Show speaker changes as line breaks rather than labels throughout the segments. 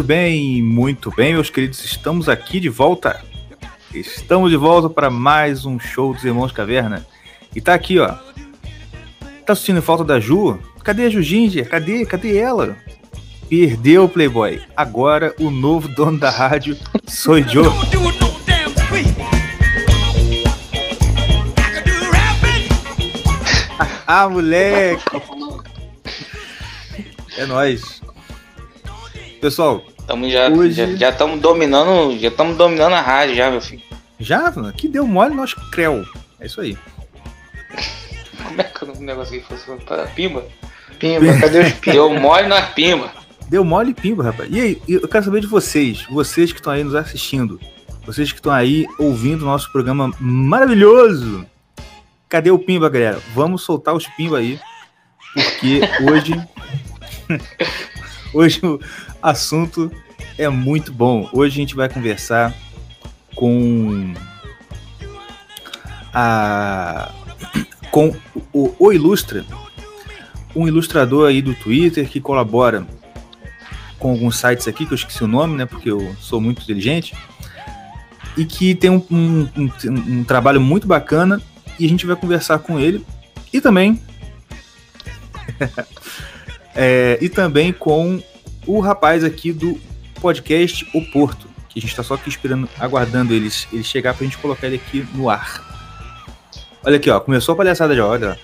Muito bem, muito bem, meus queridos. Estamos aqui de volta. Estamos de volta para mais um show dos Irmãos Caverna. E tá aqui, ó. Tá sentindo falta da Ju? Cadê a Ju Ginger? Cadê? Cadê ela? Perdeu o Playboy. Agora o novo dono da rádio sou eu. ah, moleque! É nóis. Pessoal,
Tamo já
Hoje-
já já estamos dominando, já estamos dominando a rádio já, meu filho.
já, mano, que deu mole nós creu. É isso aí.
Como é que o negócio aqui fosse para pimba?
Pimba, cadê os pimba?
Deu mole na pimba.
Deu mole e pimba, rapaz. E aí, eu quero saber de vocês, vocês que estão aí nos assistindo, vocês que estão aí ouvindo o nosso programa maravilhoso. Cadê o pimba, galera? Vamos soltar os pimba aí, porque hoje hoje o assunto é muito bom. Hoje a gente vai conversar com a com o, o Ilustra, um ilustrador aí do Twitter que colabora com alguns sites aqui, que eu esqueci o nome, né? Porque eu sou muito inteligente. E que tem um, um- um- um trabalho muito bacana. E a gente vai conversar com ele. E também. É, e também com o rapaz aqui do podcast O Porto. Que a gente tá só aqui esperando, aguardando eles, ele chegar pra gente colocar ele aqui no ar. Olha aqui, ó. Começou a palhaçada já, olha.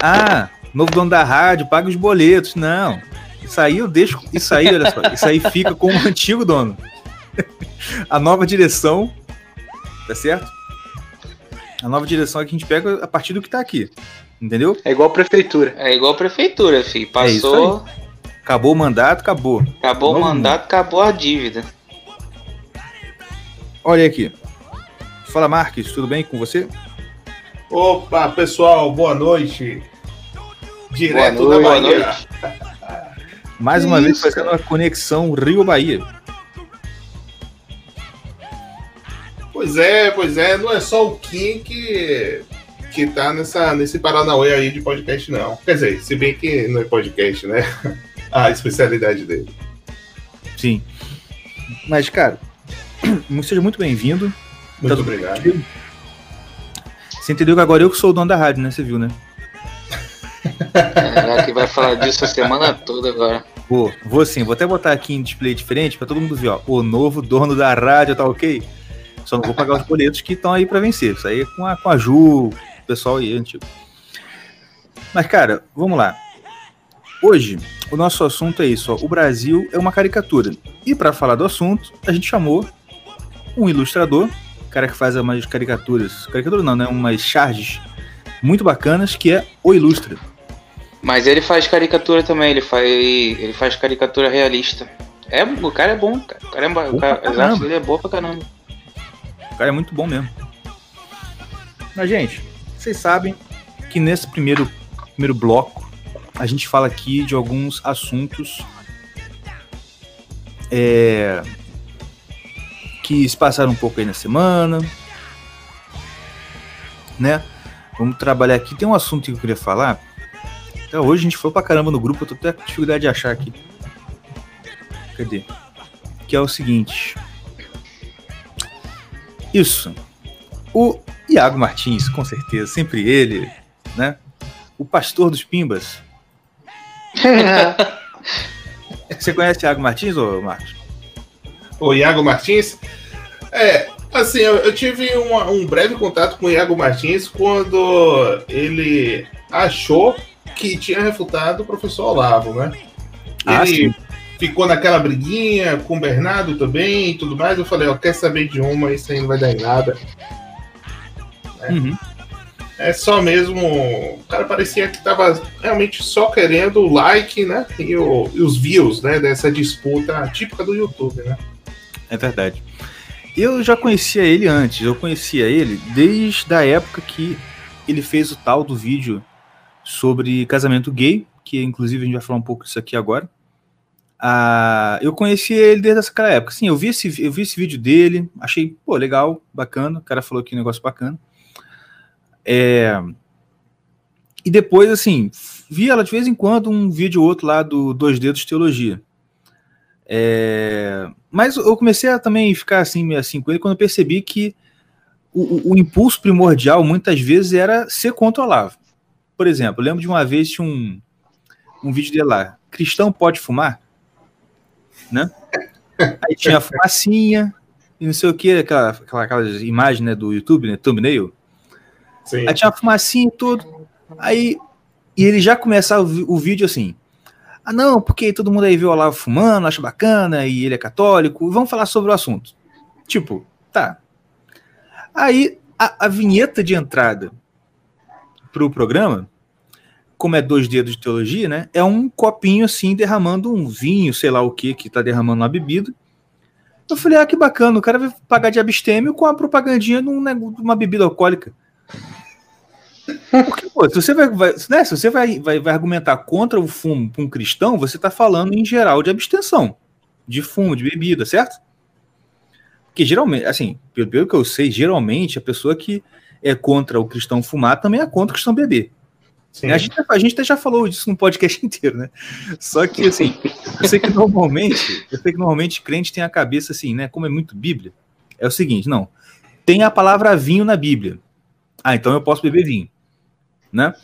Ah, novo dono da rádio, paga os boletos. Não. Isso aí eu deixo. Isso aí, olha só. Isso aí fica com o antigo dono. A nova direção. Tá certo? A nova direção é que a gente pega a partir do que tá aqui. Entendeu?
É igual prefeitura.
É igual prefeitura, filho.
É isso
Passou,
Acabou o mandato, acabou.
acabou o mandato, acabou a dívida.
Olha aqui. Fala, Marques, tudo bem com você?
Opa, pessoal, boa noite. Direto
Boa
da
noite,
Bahia.
boa noite.
Mais
Que
uma vez
isso,
fazendo uma conexão Rio-Bahia.
Pois é, pois é, não é só o Kim que, que tá nessa, nesse Paranauê aí de podcast, não. Quer dizer, se bem que não é podcast, né? A especialidade dele.
Sim. Mas, cara, seja muito bem-vindo.
Muito
Tá-
obrigado.
Você entendeu que agora eu que sou o dono da rádio, né? Você viu, né?
É, que vai falar disso a semana toda agora.
Vou, vou sim, vou até botar aqui em display diferente pra todo mundo ver, ó. O novo dono da rádio, tá ok? Só não vou pagar os boletos que estão aí pra vencer. Isso aí é com a, com a Ju, o pessoal aí antigo. Mas, cara, vamos lá. Hoje, o nosso assunto é isso, ó. O Brasil é uma caricatura. E pra falar do assunto, a gente chamou um ilustrador, cara que faz umas caricaturas. Caricatura não, né? Umas charges muito bacanas, que é o Ilustra.
Mas ele faz caricatura também, ele faz, ele faz caricatura realista. É, o cara é bom, cara. O cara é,
Bom
o cara,
pra
as
caramba.
artes dele é boa pra caramba.
O cara é muito bom mesmo. Mas, gente, vocês sabem que nesse primeiro, primeiro bloco a gente fala aqui de alguns assuntos é, que se passaram um pouco aí na semana, né? Vamos trabalhar aqui. Tem um assunto que eu queria falar. Até hoje a gente foi pra caramba no grupo, eu tô até com dificuldade de achar aqui. Cadê? Que é o seguinte. Isso. O Iago Martins, com certeza, sempre ele, né? O pastor dos Pimbas. Você conhece Iago Martins, ô Marcos?
O Iago Martins. É, assim, eu, eu tive uma- um breve contato com o Iago Martins quando ele achou que tinha refutado o professor Olavo, né?
Ah,
Ele
sim.
ficou naquela briguinha com o Bernardo também e tudo mais. Eu falei, ó, quer saber de uma, isso aí não vai dar em nada.
Uhum.
É só mesmo. O cara parecia que tava realmente só querendo o like, né? E, o- e os views, né? Dessa disputa típica do YouTube, né?
É verdade. Eu já conhecia ele antes, eu conhecia ele desde a época que ele fez o tal do vídeo sobre casamento gay, que inclusive a gente vai falar um pouco disso aqui agora. Ah, eu conheci ele desde aquela época. Sim, eu vi, esse, eu vi esse vídeo dele, achei, pô, legal, bacana. O cara falou que negócio bacana. É... E depois, assim, vi ela de vez em quando um vídeo ou outro lá do Dois Dedos Teologia. É, mas eu comecei a também ficar assim, assim com ele quando eu percebi que o, o, impulso primordial muitas vezes era ser controlável. Por exemplo, eu lembro de uma vez tinha um, um vídeo dele lá, cristão pode fumar? Né? Aí tinha a fumacinha e não sei o que, aquela, aquela, aquela imagem né, do YouTube, né, thumbnail. Sim. Aí tinha a fumacinha e tudo. Aí e ele já começava o, o vídeo assim, ah, não, porque todo mundo aí viu o Olavo fumando, acha bacana, e ele é católico, vamos falar sobre o assunto. Tipo, tá. Aí, a, a vinheta de entrada pro programa, como é dois dedos de teologia, né? É um copinho assim, derramando um vinho, sei lá o que, que tá derramando uma bebida. Eu falei, ah, que bacana, o cara vai pagar de abstêmio com a propagandinha de uma bebida alcoólica. Porque, pô, se você vai, vai, né, se você vai, vai, vai argumentar contra o fumo para um cristão, você está falando em geral de abstenção de fumo, de bebida, certo? Porque geralmente, assim, pelo, pelo que eu sei, geralmente a pessoa que é contra o cristão fumar também é contra o cristão beber. A gente, a gente até já falou disso no podcast inteiro, né? Só que, assim, eu sei que normalmente, eu sei que normalmente crente tem a cabeça assim, né? Como é muito Bíblia, é o seguinte, não, tem a palavra vinho na Bíblia. Ah, então eu posso beber vinho né?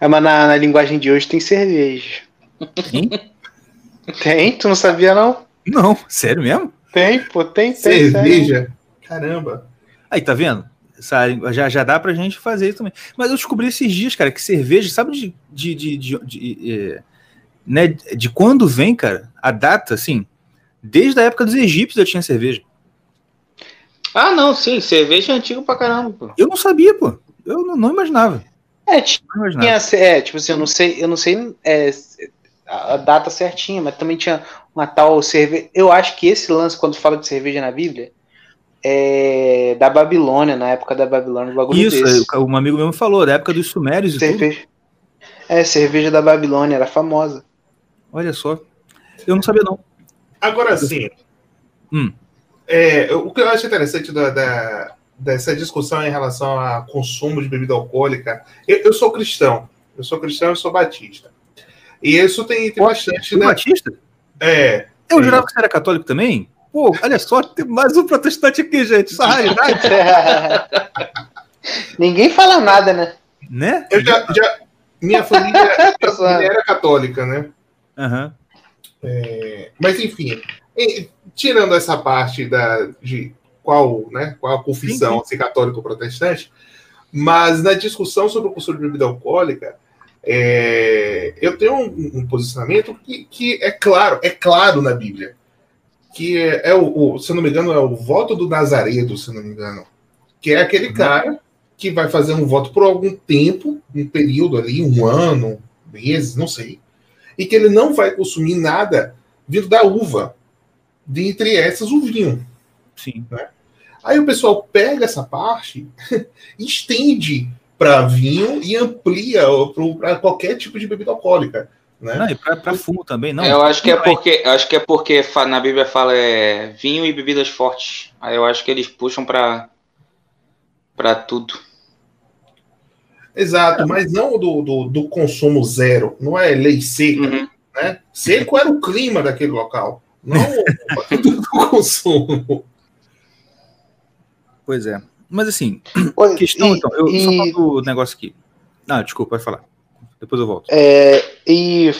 É, mas na, na linguagem de hoje tem cerveja. Tem? tem? Tu não sabia, não?
Não, sério mesmo?
Tem, pô, tem,
tem. Cerveja? Sério. Caramba.
Aí, tá vendo? Já, já dá pra gente fazer isso também. Mas eu descobri esses dias, cara, que cerveja, sabe de, de, de, de, de, de né, de quando vem, cara, a data, assim, desde a época dos egípcios eu tinha cerveja.
Ah, não, sim, cerveja é antigo pra caramba, pô.
Eu não sabia, pô. Eu não, não imaginava.
É, tinha, é, tipo assim, eu não sei, eu não sei é, a data certinha, mas também tinha uma tal cerveja. Eu acho que esse lance, quando fala de cerveja na Bíblia, é da Babilônia, na época da Babilônia,
um bagulho Isso, desse. É, um amigo meu falou, da época dos Sumérios e
cerveja. tudo. É, cerveja da Babilônia, era famosa.
Olha só. Eu não sabia, não.
Agora sim. Hum. É, o que eu acho interessante da, da, dessa discussão em relação a consumo de bebida alcoólica. Eu, eu sou cristão, eu sou cristão, eu sou batista. E isso tem, tem bastante.
Né? batista?
É.
Eu é. jurava que você era católico também? Pô, olha só, tem mais um protestante aqui, gente. Essa raridade.
Ninguém fala nada, né?
Né?
Eu já, já minha família, minha família era católica, né?
Uhum.
É, mas enfim, tirando essa parte da, de qual, né, qual a confissão, se católico ou protestante, mas na discussão sobre o consumo de bebida alcoólica, é, eu tenho um, um posicionamento que, que, é claro, é claro na Bíblia, que é, é o, o, se não me engano, é o voto do Nazaredo, se não me engano, que é aquele uhum. cara que vai fazer um voto por algum tempo, um período ali, um ano, meses, não sei, e que ele não vai consumir nada vindo da uva, dentre essas o vinho.
Sim.
Né? Aí o pessoal pega essa parte, estende para vinho e amplia para qualquer tipo de bebida alcoólica. Né?
Não, e para fumo também, não.
Eu acho que é porque acho que é porque na Bíblia fala é, vinho e bebidas fortes. Aí eu acho que eles puxam para para tudo.
Exato, é. mas não do, do, do, consumo zero, não é lei seca. Uhum. Né? Seco era o clima daquele local, não do consumo.
Pois é. Mas assim, Oi, questão, e, então, eu e... só falo do negócio aqui. Ah, desculpa, vai falar. Depois eu volto.
É, e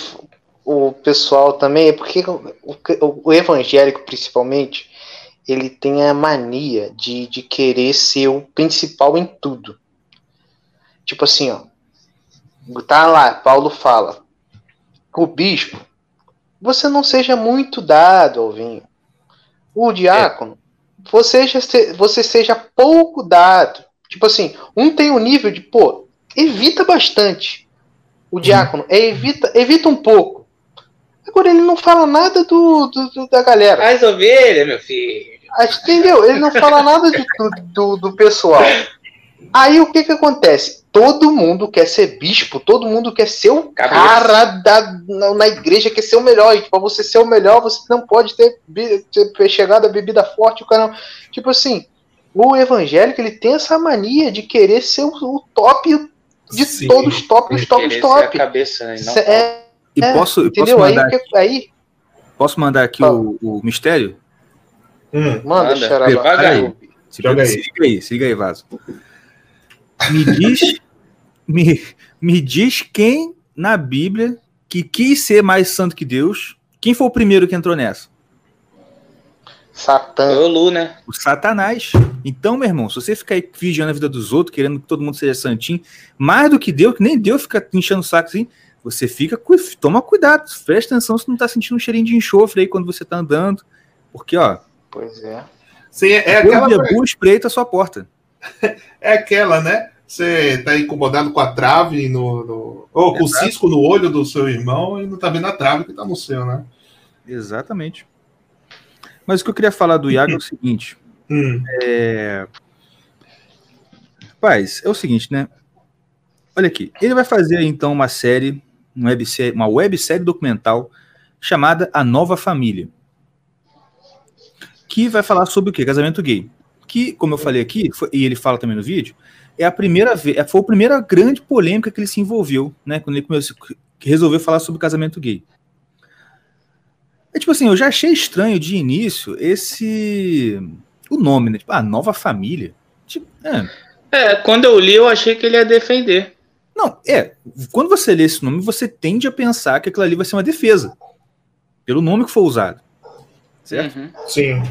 o pessoal também, porque o, o, evangélico, principalmente, ele tem a mania de, de querer ser o principal em tudo. Tipo assim, ó. Tá lá, Paulo fala. O bispo, você não seja muito dado ao vinho. O diácono, você, já se, você seja pouco dado. Tipo assim, um tem um nível de, pô, evita bastante. O diácono, é, evita, evita um pouco. Agora ele não fala nada do, do, do da galera.
As ovelhas, meu filho.
Ah, entendeu? Ele não fala nada de, do, do pessoal. Aí o que que acontece? Todo mundo quer ser bispo, todo mundo quer ser o Cabeça. cara da, na, na, igreja, quer ser o melhor. E para você ser o melhor, você não pode ter, ter chegado a bebida forte. O cara, tipo assim, o evangélico ele tem essa mania de querer ser o, o top de Sim. todos os top, os top, os top.
A cabeça, né?
é,
e posso,
entendeu?
posso
mandar... aí, aí
Posso mandar aqui o, o mistério?
Hum,
Manda,
Manda,
Xará.
devagar.
aí. Se,
Joga aí.
se liga aí, se liga aí, Vaso. Me diz, me, me diz quem na Bíblia que quis ser mais santo que Deus. Quem foi o primeiro que entrou nessa?
Satã.
Eu Lu, né?
O Satanás. Então, meu irmão, se você ficar aí vigiando a vida dos outros, querendo que todo mundo seja santinho, mais do que Deus, que nem Deus fica enchendo o saco assim, você fica, toma cuidado, presta atenção se não tá sentindo um cheirinho de enxofre aí quando você tá andando. Porque, ó,
Pois é.
sim, é, é
o
aquela,
Bebu espreita a sua porta.
é aquela, né? Você tá incomodado com a trave no. no- ou com o
Exato.
cisco no olho do seu irmão e não tá vendo a trave que tá no seu, né?
Exatamente. Mas o que eu queria falar do Iago é o seguinte.
Hum,
Rapaz, é o seguinte, né? Olha aqui. Ele vai fazer então uma série, uma websérie, uma websérie documental chamada A Nova Família. Que vai falar sobre o quê? Casamento gay. Que, como eu falei aqui, foi- e ele fala também no vídeo, é a primeira vez, foi a primeira grande polêmica que ele se envolveu, né? Quando ele começou, que resolveu falar sobre casamento gay. É tipo assim, eu já achei estranho de início esse. O nome, né? Tipo, a nova família. Tipo, é,
É, quando eu li, eu achei que ele ia defender.
Não, é. Quando você lê esse nome, você tende a pensar que aquilo ali vai ser uma defesa. Pelo nome que foi usado. Certo?
Uhum.
sim.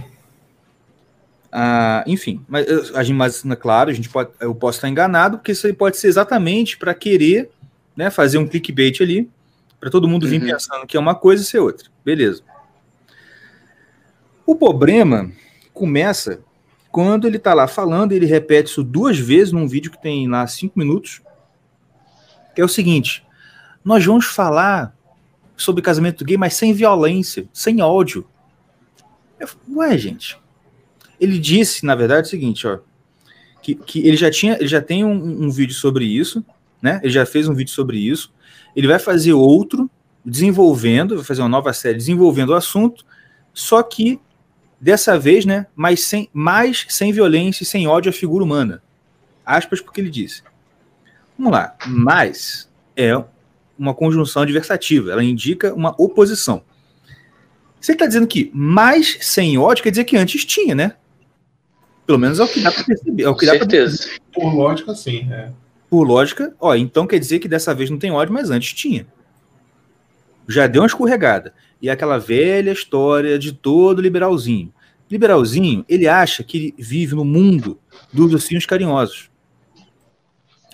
Ah, enfim, mas a gente, mas né, claro, a gente pode, eu posso estar enganado, porque isso aí pode ser exatamente para querer né, fazer um clickbait ali, para todo mundo vir
Uhum.
pensando que é uma coisa e ser outra. Beleza. O problema começa quando ele tá lá falando, ele repete isso duas vezes num vídeo que tem lá cinco minutos, que é o seguinte: nós vamos falar sobre casamento gay, mas sem violência, sem ódio. Eu, ué, gente. Ele disse, na verdade, o seguinte, ó, que, que ele já tinha, ele já tem um, um vídeo sobre isso, né? Ele já fez um vídeo sobre isso. Ele vai fazer outro, desenvolvendo, vai fazer uma nova série desenvolvendo o assunto, só que dessa vez, né? Mais sem, mais sem violência e sem ódio à figura humana. Aspas porque ele disse. Vamos lá. Mais é uma conjunção adversativa. Ela indica uma oposição. Você está dizendo que mais sem ódio quer dizer que antes tinha, né? Pelo menos é o que dá para perceber. É o
Com
que dá pra
certeza.
Por lógica, sim. É.
por lógica, ó, então quer dizer que dessa vez não tem ódio, mas antes tinha. Já deu uma escorregada. E aquela velha história de todo liberalzinho. Liberalzinho, ele acha que ele vive no mundo dos ursinhos carinhosos.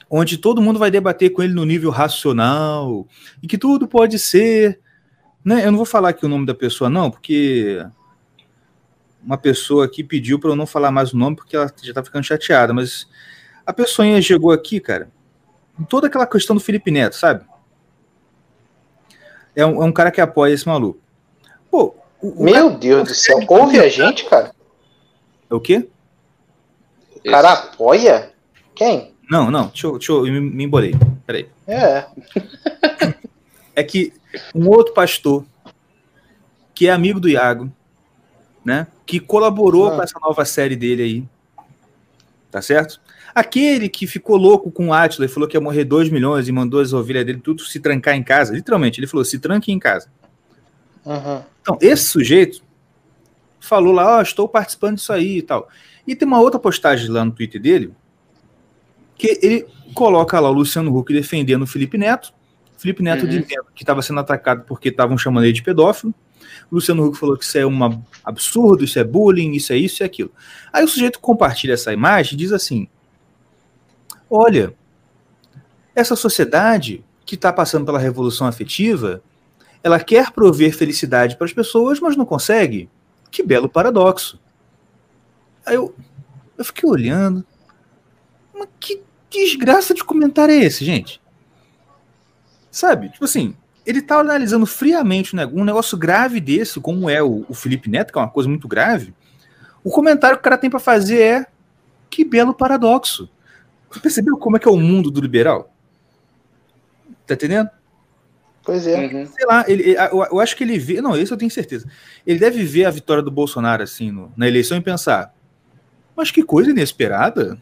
Onde todo mundo vai debater com ele no nível racional. E que tudo pode ser. Né? Eu não vou falar aqui o nome da pessoa, não, porque uma pessoa aqui pediu para eu não falar mais o nome, porque ela já tá ficando chateada, mas a pessoinha chegou aqui, cara, em toda aquela questão do Felipe Neto, sabe? É um, é um cara que apoia esse maluco. Pô, o, o
Meu
cara-
Deus do céu. Ouve a gente, cara.
É o quê?
O cara apoia? Quem?
Não, não, deixa eu, deixa eu eu me, me embolei. Peraí.
É.
É que um outro pastor, que é amigo do Iago, né? Que colaborou
Ah.
com essa nova série dele aí. Tá certo? Aquele que ficou louco com o Atila e falou que ia morrer 2 milhões e mandou as ovelhas dele tudo se trancar em casa. Literalmente, ele falou: se tranque em casa.
Uhum.
Então, esse sujeito falou lá, ó, estou participando disso aí e tal. E tem uma outra postagem lá no Twitter dele, que ele coloca lá o Luciano Huck defendendo o Felipe Neto, Felipe Neto
Uhum.
dizendo que estava sendo atacado porque estavam chamando ele de pedófilo, o Luciano Huck falou que isso é um absurdo, isso é bullying, isso é isso e aquilo. Aí o sujeito compartilha essa imagem e diz assim, olha, essa sociedade que está passando pela revolução afetiva, ela quer prover felicidade para as pessoas, mas não consegue. Que belo paradoxo. Aí eu, eu fiquei olhando. Mas que desgraça de comentário é esse, gente? Sabe? Tipo assim, ele tá analisando friamente né, um negócio grave desse, como é o, o Felipe Neto, que é uma coisa muito grave. O comentário que o cara tem para fazer é: que belo paradoxo. Você percebeu como é que é o mundo do liberal? Tá entendendo?
Pois é.
Uhum.
sei lá, ele, eu, eu acho que ele vê. Não, isso eu tenho certeza. Ele deve ver a vitória do Bolsonaro assim no- na eleição e pensar: mas que coisa inesperada.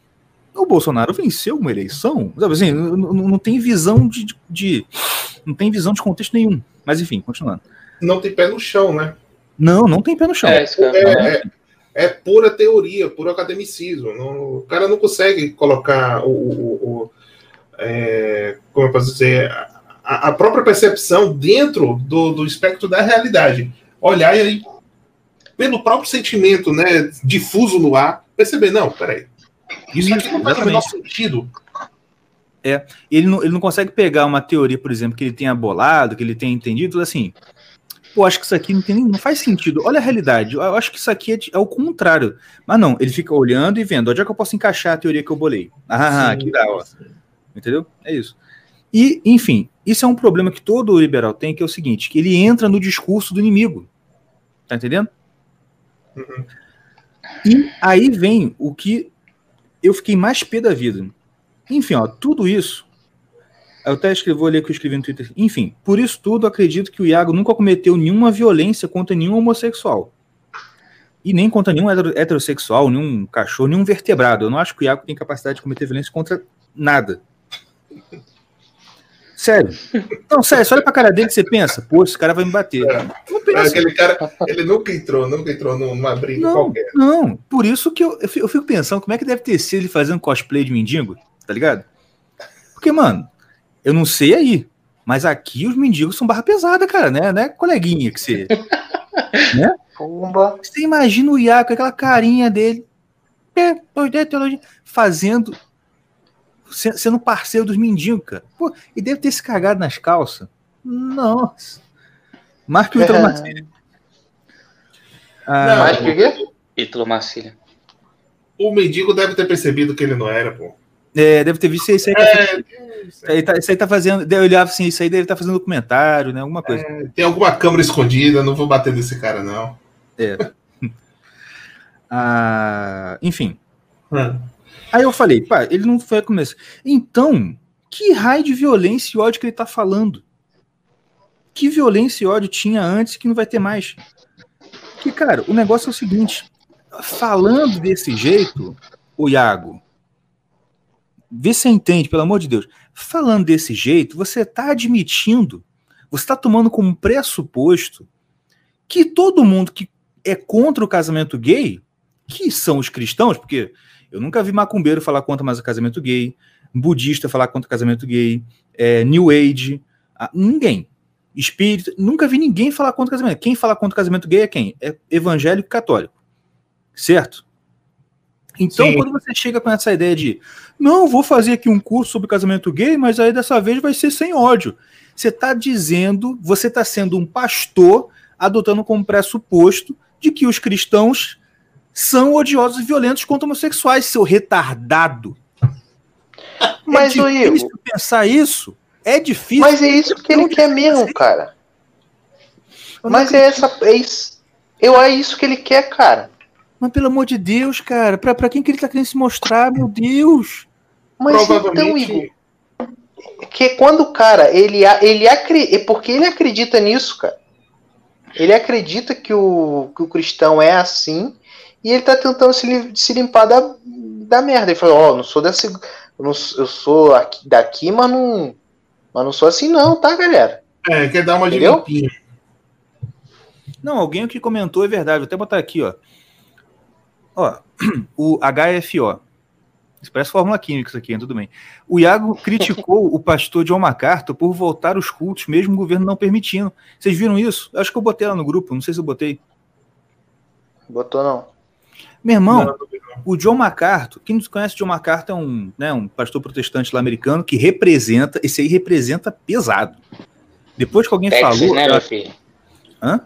O Bolsonaro venceu uma eleição. Sabe assim, não, não- tem visão de, de- Não tem visão de contexto nenhum. Mas enfim, continuando.
não tem pé no chão, né?
Não, não tem pé no chão.
É,
É, é, é pura teoria, puro academicismo. Não- o cara não consegue colocar o. o- o- é, como eu posso dizer? A, a própria percepção dentro do, do espectro da realidade. Olhar e aí, pelo próprio sentimento né, difuso no ar, perceber, não, peraí. Isso aqui não faz o menor sentido.
ele não, ele não consegue pegar uma teoria, por exemplo, que ele tenha bolado, que ele tenha entendido, assim, pô, acho que isso aqui não, tem, não faz sentido. Olha a realidade, eu acho que isso aqui é, é o contrário. Mas não, ele fica olhando e vendo, onde é que eu posso encaixar a teoria que eu bolei? Ah,
Sim.
que dá, ó. Entendeu? É isso. E, enfim, isso é um problema que todo liberal tem, que é o seguinte, que ele entra no discurso do inimigo. Tá entendendo?
Uhum.
E aí vem o que eu fiquei mais pé da vida. Enfim, ó, tudo isso. Eu até escrevi, vou ler o que eu escrevi no Twitter. Enfim, por isso tudo, acredito que o Iago nunca cometeu nenhuma violência contra nenhum homossexual. E nem contra nenhum hetero- heterossexual, nenhum cachorro, nenhum vertebrado. Eu não acho que o Iago tem capacidade de cometer violência contra nada. Sério. Não, sério, você olha pra cara dele e você pensa, pô, esse cara vai me bater. Não
É,
pensa.
aquele cara, ele nunca entrou, nunca entrou numa briga
Não,
qualquer.
não. Por isso que eu, eu fico- pensando como é que deve ter sido ele fazendo cosplay de mendigo, tá ligado? Porque, mano, eu não sei aí, mas aqui os mendigos são barra pesada, cara, né? Né, coleguinha que você.
Pumba.
Você imagina o Iaco, aquela carinha dele, é, é, fazendo. Se- Sendo parceiro dos mendigos, cara. Pô, e deve ter se cagado nas calças. Nossa. Marque o Ítalo Marcílio. Ah,
Mais que o quê?
Ítalo Marcília.
O mendigo deve ter percebido que ele não era, pô.
é, deve ter visto isso aí.
É,
Isso aí tá, isso aí tá fazendo. Eu olhava assim, isso aí deve estar fazendo documentário, né? Alguma coisa.
tem alguma câmera escondida, não vou bater nesse cara, não.
Ah, enfim.
Hum.
Aí eu falei, pá, ele não foi começo. Então, que raio de violência e ódio que ele tá falando? Que violência e ódio tinha antes que não vai ter mais? Que, cara, o negócio é o seguinte: falando desse jeito, o Iago, vê se você entende, pelo amor de Deus. Falando desse jeito, você tá admitindo, você tá tomando como pressuposto que todo mundo que é contra o casamento gay, que são os cristãos, porque eu nunca vi macumbeiro falar contra mais o casamento gay, budista falar contra o casamento gay, é, New Age, ah, ninguém. Espírita, nunca vi ninguém falar contra o casamento. Quem fala contra o casamento gay é quem? É evangélico católico. Certo? Então,
Sim.
quando você chega com essa ideia de não, vou fazer aqui um curso sobre casamento gay, mas aí dessa vez vai ser sem ódio. Você está dizendo, você está sendo um pastor adotando como pressuposto de que os cristãos são odiosos e violentos contra homossexuais, seu retardado.
Mas,
é
ô Igor,
difícil pensar isso. É difícil.
mas é isso que ele quer mesmo, cara.
Eu
Mas é essa. É isso. Eu, é isso que ele quer, cara.
Mas pelo amor de Deus, cara, pra, pra quem que ele tá querendo se mostrar, meu Deus?
Mas então,
Provavelmente.
Igor, que quando o cara, ele, a- ele acredita, é porque ele acredita nisso, cara. Ele acredita que o, que o cristão é assim e ele tá tentando se, se limpar da, da merda. Ele falou, ó, não sou dessa. Eu, não, eu sou aqui, daqui, mas não. Mas não sou assim, não, tá, galera?
É, quer dar uma de
Entendeu?
limpinho.
Não, alguém que comentou é verdade. Vou até botar aqui, ó. Ó, o HFO. Isso parece fórmula química, isso aqui, tudo bem. O Iago criticou o pastor John MacArthur por voltar os cultos, mesmo o governo não permitindo. Vocês viram isso? Acho que eu botei lá no grupo, não sei se eu botei.
Botou não.
Meu irmão,
Não,
o John MacArthur, quem não conhece John MacArthur é um, né, um pastor protestante lá americano que representa, esse aí representa pesado. Depois que alguém
Texas,
falou.
né,
eu-
meu filho?
Hã?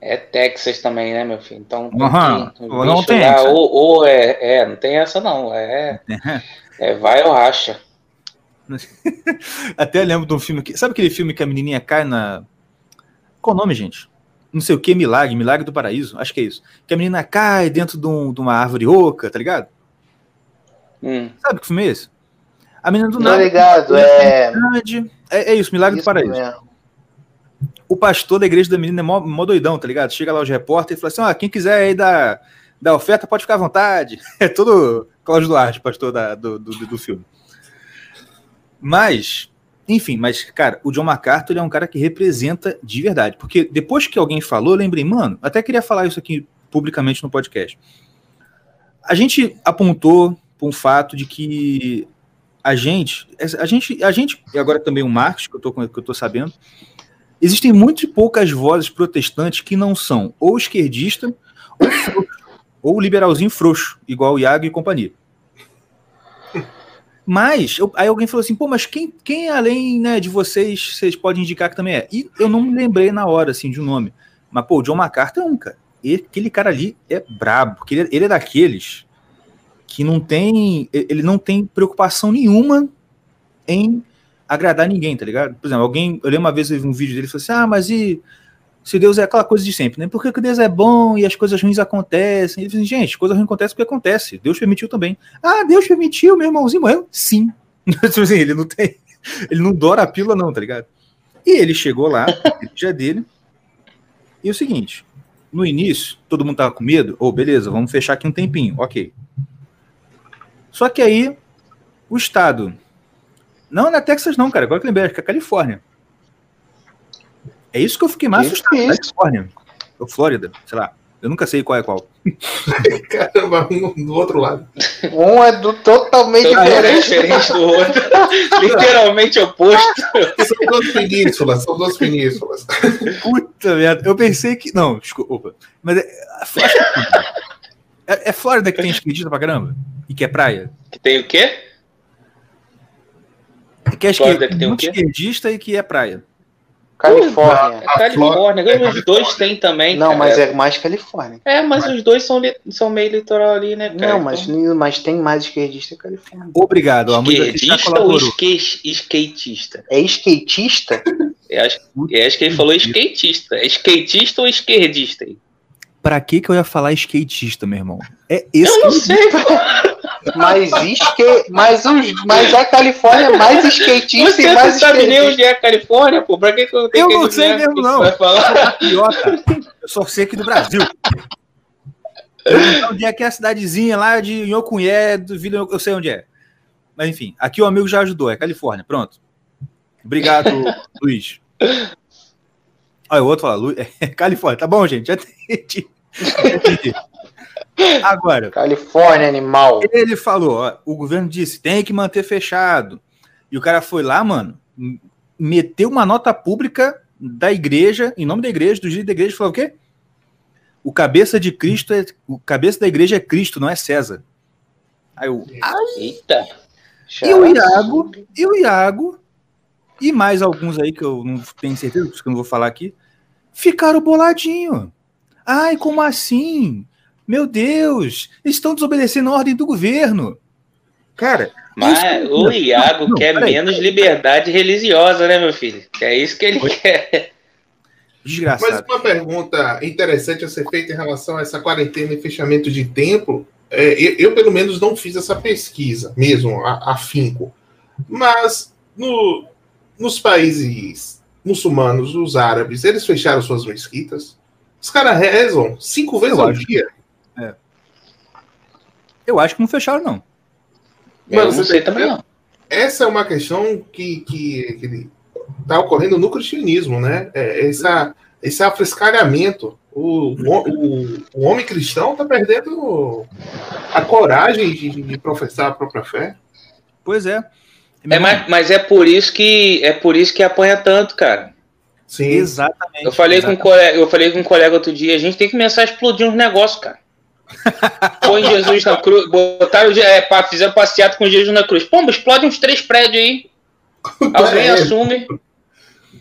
É Texas também, né, meu filho? Então tem
Não tem
lá, ou, ou é, é, não tem essa não. É, é vai ou racha.
Até lembro de um filme que. Sabe aquele filme que a menininha cai na. Qual o nome, gente? Não sei o que, Milagre, Milagre do Paraíso, acho que é isso. Que a menina cai dentro de, um- de uma árvore oca, tá ligado?
Hum.
Sabe que filme é esse? A menina do
Tô
nada.
ligado, é.
É, é isso, Milagre do
Isso
Paraíso.
mesmo.
o pastor da igreja da menina é mó, mó doidão, tá ligado? Chega lá os repórteres e fala assim: ó, quem quiser aí oferta pode ficar à vontade. É todo Cláudio Duarte, pastor da- do, do, do filme. Mas Enfim, mas, cara, o John MacArthur é um cara que representa de verdade. Porque depois que alguém falou, lembrei, mano, até queria falar isso aqui publicamente no podcast. A gente apontou para um fato de que a gente, a gente, a gente, e agora também o Marcos, que eu tô, que eu tô sabendo, existem muito poucas vozes protestantes que não são ou esquerdista ou frouxo, ou liberalzinho frouxo, igual o Iago e companhia. Mas, eu, aí alguém falou assim, pô, mas quem, quem além né, de vocês, vocês podem indicar que também é? E eu não me lembrei na hora, assim, de um nome. Mas, pô, o John MacArthur é um, cara. Ele, aquele cara ali é brabo, porque ele, ele é daqueles que não tem, ele não tem preocupação nenhuma em agradar ninguém, tá ligado? Por exemplo, alguém, eu lembro uma vez eu vi um vídeo dele e falou assim: "Ah, mas e se Deus é aquela coisa de sempre, né? Por que, que Deus é bom e as coisas ruins acontecem?" Ele falou assim: "Gente, coisa ruim acontece porque acontece. Deus permitiu também." "Ah, Deus permitiu, meu irmãozinho morreu?" Sim. Tipo assim, ele não tem, ele não dora a pílula não, tá ligado? E ele chegou lá, dia dele. E o seguinte, no início, todo mundo tava com medo. Ou, oh, beleza, vamos fechar aqui um tempinho. Ok. Só que aí, o Estado. Não, é Texas, não, cara. Agora que lembrei, acho que é Califórnia. É isso que eu fiquei mais
Que
assustado.
isso?
Califórnia. Ou Flórida, sei lá. Eu nunca sei qual é qual.
Caramba, um do outro lado.
Um é do totalmente diferente.
diferente do outro. Literalmente oposto.
São duas penínsulas, são duas penínsulas.
Puta merda. Eu pensei que. Não, desculpa. Mas é. É, é Flórida que tem esquerdista pra caramba? E que é praia?
Que tem o quê?
Que é
que tem o quê?
esquerdista e que é praia.
Califórnia.
É Califórnia.
Flórida-
Os dois tem também.
Não,
cara.
mas é mais Califórnia.
É, mas os dois são, li- são meio litoral ali, né, cara?
Não, mas, mas tem mais esquerdista que Califórnia.
Obrigado. A
Esquerdista ou esque- skatista?
É skatista?
Eu acho, eu acho que ele falou skatista. É skatista ou esquerdista?
Pra que que eu ia falar skatista, meu irmão? É esse
Eu não sei, pô.
Mas, esque... mas, os... mas a Califórnia é mais skatista
Você
e
não
mais
sabe nem onde é a Califórnia, pô. Pra que, que eu tenho
Eu
que
não sei mesmo, não.
Vai falar?
idiota. Eu só sei aqui do Brasil. Não onde é que é a cidadezinha lá de Inhokunhé, do Vila, eu sei onde é. Mas enfim, aqui o amigo já ajudou, é Califórnia, pronto. Obrigado, Luiz. Olha, o outro fala, Lu... é Califórnia, tá bom, gente, já entendi. Agora,
Califórnia, animal.
ele falou, ó, o governo disse, tem que manter fechado. E o cara foi lá, mano, meteu uma nota pública da igreja, em nome da igreja, do líder da igreja, falou o quê? O cabeça de Cristo é. O cabeça da igreja é Cristo, não é César. Aí eu,
Eita.
e o Iago, e o Iago, e mais alguns aí que eu não tenho certeza, por isso que eu não vou falar aqui, ficaram boladinho. Ai, como assim? Meu Deus, estão desobedecendo a ordem do governo. Cara,
Mas
Isso-
o Iago
não,
quer
peraí.
menos liberdade religiosa, né, meu filho? É isso que ele quer.
Mas
desgraçado.
uma pergunta interessante a ser feita em relação a essa quarentena e fechamento de templo, é, eu, eu, pelo menos não fiz essa pesquisa mesmo, a- afinco. Mas no- nos países muçulmanos, os árabes, eles fecharam suas mesquitas. Os caras rezam cinco vezes
Eu
ao
acho.
dia.
Eu acho que não fecharam, não.
Eu
Mas
não
você
sei também, não.
Essa é uma questão que está ocorrendo no cristianismo, né? É, essa, esse afrescalhamento. O, o, o homem cristão está perdendo a coragem de, de professar a própria fé.
Pois é.
É, mas, mas é por isso que é por isso que apanha tanto, cara.
Sim.
Exatamente.
Eu falei, com um
exatamente.
colega, eu falei com um colega outro dia, a gente tem que começar a explodir uns negócios, cara. Põe Jesus na cruz, botaram, é, fizeram passeata com Jesus na cruz. Pomba, explode uns três prédios aí. Alguém
É.
assume.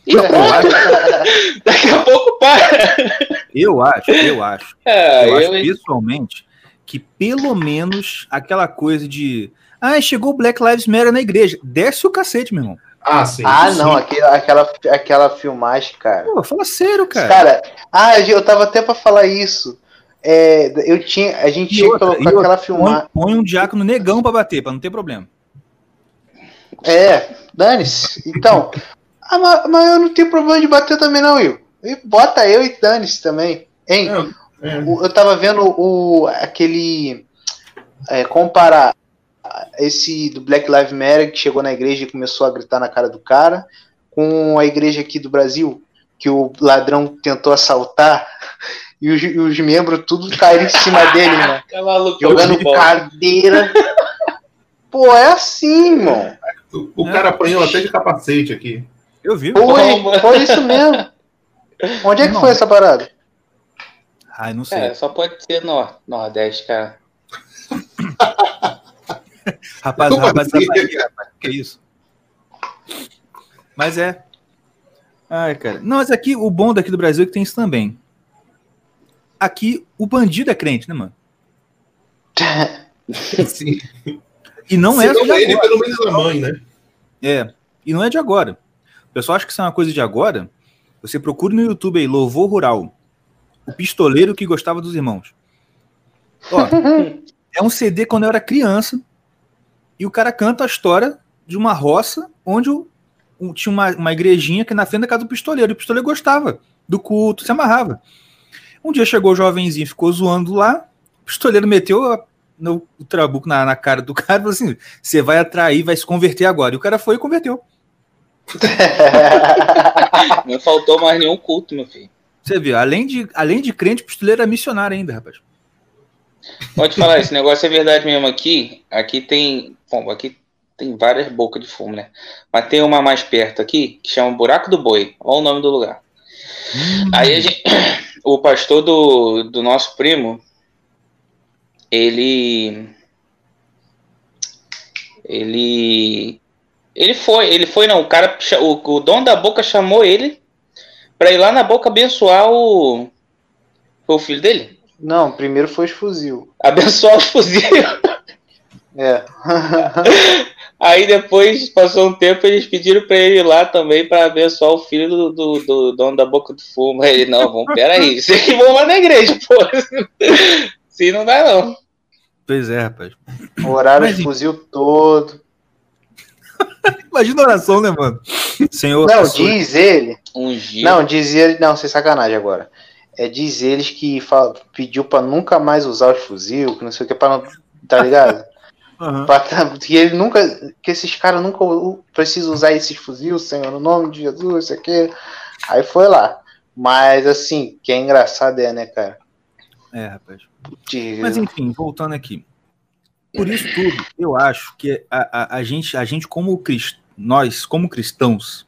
E pronto, daqui a pouco para.
Eu acho, eu acho.
É,
eu acho
eu-
pessoalmente que pelo menos aquela coisa de. Ah, chegou o Black Lives Matter na igreja. Desce o cacete, meu irmão.
Ah, sim.
Ah,
sim.
não, aquela, aquela, aquela filmagem, cara.
Pô, fala sério, cara.
Cara, ah, eu tava até pra falar isso. É, eu tinha, a gente
E
tinha que
outra,
colocar
e outra,
aquela filmagem.
Põe, põe um diácono negão pra bater, pra não ter problema.
É, dane-se. Então, ah, mas, mas eu não tenho problema de bater também, não, Will. E Bota eu e dane-se também. Hein?
É, é.
O- Eu tava vendo o aquele. é, comparar esse do Black Lives Matter que chegou na igreja e começou a gritar na cara do cara, com a igreja aqui do Brasil, que o ladrão tentou assaltar e os, e os membros tudo caíram em cima dele, mano.
Tá maluco,
Jogando
bola.
cadeira. Pô, é assim, irmão.
O, o cara apanhou até de capacete aqui.
Eu vi.
Foi, foi isso mesmo. Onde é que
Não.
foi essa parada?
Ai, não sei.
É, só pode ser no Nordeste, cara.
Rapaz,
Como
rapaz,
assim?
rapaz, rapaz, que isso? Mas é. Ai, cara. Não, mas aqui, o bom daqui do Brasil é que tem isso também. Aqui, o bandido é crente, né, mano?
Sim.
E não
Se
é só de
ele
agora.
pelo menos a mãe, né?
É. E não é de agora. O pessoal acha que isso é uma coisa de agora. Você procura no YouTube aí, Louvor Rural. O pistoleiro que gostava dos irmãos. Ó, é um CD quando eu era criança. E o cara canta a história de uma roça onde o- um- tinha uma, uma igrejinha que na frente da casa do pistoleiro. E o pistoleiro gostava do culto, se amarrava. Um dia chegou o jovenzinho, ficou zoando lá. O pistoleiro meteu a- no, o trabuco na, na cara do cara e falou assim: você vai atrair, vai se converter agora. E o cara foi e converteu.
Não faltou mais nenhum culto, meu filho.
Você vê, além de, além de crente, o pistoleiro era missionário ainda, rapaz.
Pode falar, esse negócio é verdade mesmo aqui. Aqui tem. Bom, aqui tem várias bocas de fumo, né? Mas tem uma mais perto aqui que chama Buraco do Boi. Olha o nome do lugar. Aí a gente, o pastor do, do nosso primo, ele. Ele. Ele foi, ele foi, não. O cara, o, o dono da boca chamou ele pra ir lá na boca abençoar o. Foi o filho dele?
Não, primeiro foi os fuzil.
Abençoar o fuzil.
É.
Aí depois, passou um tempo, eles pediram pra ele ir lá também pra abençoar o filho do, do, do dono da boca do fumo. Aí ele, não, vamos, peraí, vocês que vão lá na igreja, pô. Se não dá, não.
Pois é, rapaz.
Horário
Mas,
de fuzil todo.
Imagina a oração, né, mano? Senhor,
Não, diz ele.
Ungir.
Não, diz ele. Não, sem sacanagem agora. É, diz eles que fala- pediu pra nunca mais usar os fuzil, que não sei o que, pra não. Tá ligado?
Aham.
Pra que ele nunca. Que esses caras nunca precisam usar esses fuzil, Senhor, no nome de Jesus, isso aqui. Aí foi lá. Mas assim, que é engraçado é, né, cara?
É, rapaz. Mas enfim, voltando aqui. Por isso tudo, eu acho que a, a, a gente, a gente como crist... nós, como cristãos,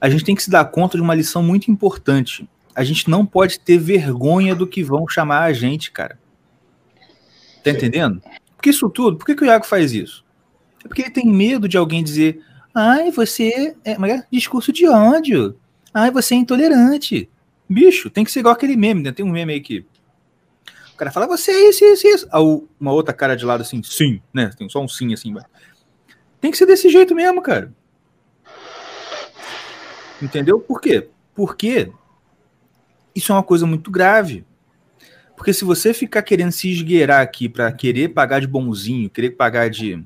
a gente tem que se dar conta de uma lição muito importante. A gente não pode ter vergonha do que vão chamar a gente, cara. Tá entendendo? Porque isso tudo, por que, que o Iago faz isso? É porque ele tem medo de alguém dizer, ai, você é, é é? discurso de ódio. Ai, você é intolerante. Bicho, tem que ser igual aquele meme, né? Tem um meme aí que o cara fala, você é isso, isso, isso. O- uma outra cara de lado assim, sim, né? Tem só um sim assim. Tem que ser desse jeito mesmo, cara. Entendeu? Por quê? Porque isso é uma coisa muito grave. Porque se você ficar querendo se esgueirar aqui pra querer pagar de bonzinho, querer pagar de.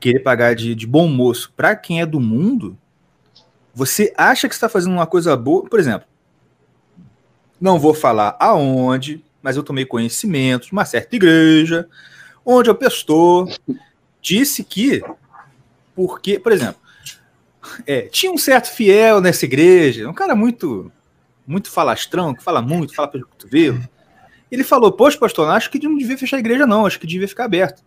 querer pagar de, de bom moço pra quem é do mundo, você acha que está fazendo uma coisa boa. Por exemplo, não vou falar aonde, mas eu tomei conhecimento de uma certa igreja, onde o pastor disse que, porque, por exemplo, é, tinha um certo fiel nessa igreja, um cara muito, muito falastrão, que fala muito, fala pelo cotovelo. Ele falou, poxa, pastor, acho que não devia fechar a igreja, não, acho que devia ficar aberto.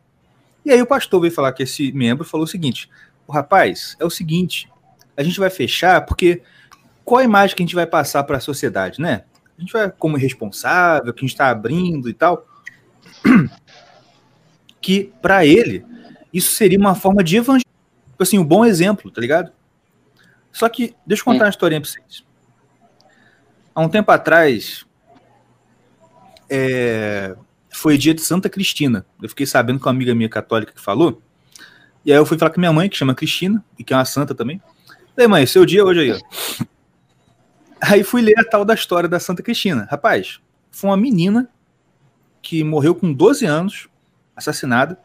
E aí o pastor veio falar que esse membro falou o seguinte: o rapaz, é o seguinte, a gente vai fechar porque qual a imagem que a gente vai passar para a sociedade, né? A gente vai como irresponsável, que a gente está abrindo e tal. Que para ele isso seria uma forma de evangelizar, tipo assim, um bom exemplo, tá ligado? Só que deixa eu contar uma historinha para vocês. Há um tempo atrás, é, foi dia de Santa Cristina. Eu fiquei sabendo com uma amiga minha católica que falou. E aí eu fui falar com minha mãe, que chama Cristina, e que é uma santa também. Falei, mãe, seu dia hoje aí. Aí fui ler a tal da história da Santa Cristina. Rapaz, foi uma menina que morreu com 12 anos, assassinada,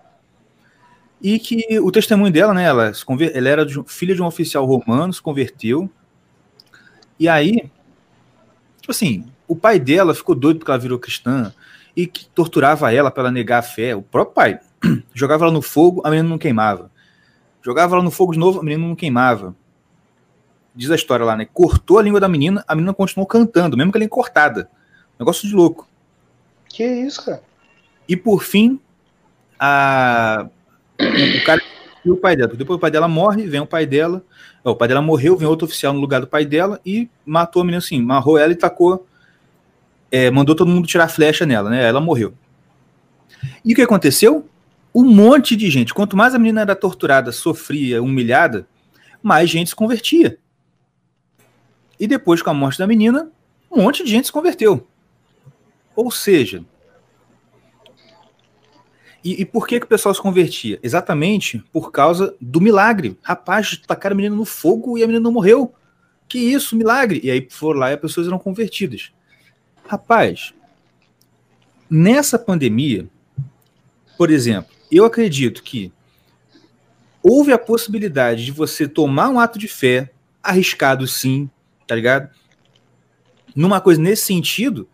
e que o testemunho dela, né, ela, ela era de filha de um oficial romano, se converteu, e aí, tipo assim, o pai dela ficou doido porque ela virou cristã, e que torturava ela para ela negar a fé, o próprio pai. Jogava ela no fogo, a menina não queimava. Jogava ela no fogo de novo, a menina não queimava. Diz a história lá, né? Cortou a língua da menina, a menina continuou cantando, mesmo que ela cortada. Negócio de louco.
Que isso, cara?
E por fim, a... o cara e o pai dela. Depois o pai dela morre, vem o pai dela. O pai dela morreu, vem outro oficial no lugar do pai dela e matou a menina assim, marrou ela e tacou. É, mandou todo mundo tirar flecha nela, né? Ela morreu. E o que aconteceu? Um monte de gente. Quanto mais a menina era torturada, sofria, humilhada, mais gente se convertia. E depois, com a morte da menina, um monte de gente se converteu. Ou seja, e, e, por que, que o pessoal se convertia? Exatamente por causa do milagre. Rapaz, tacaram a menina no fogo e a menina não morreu. Que isso, milagre. E aí foram lá e as pessoas eram convertidas. Rapaz, nessa pandemia, por exemplo, eu acredito que houve a possibilidade de você tomar um ato de fé, arriscado sim, tá ligado? Numa coisa nesse sentido,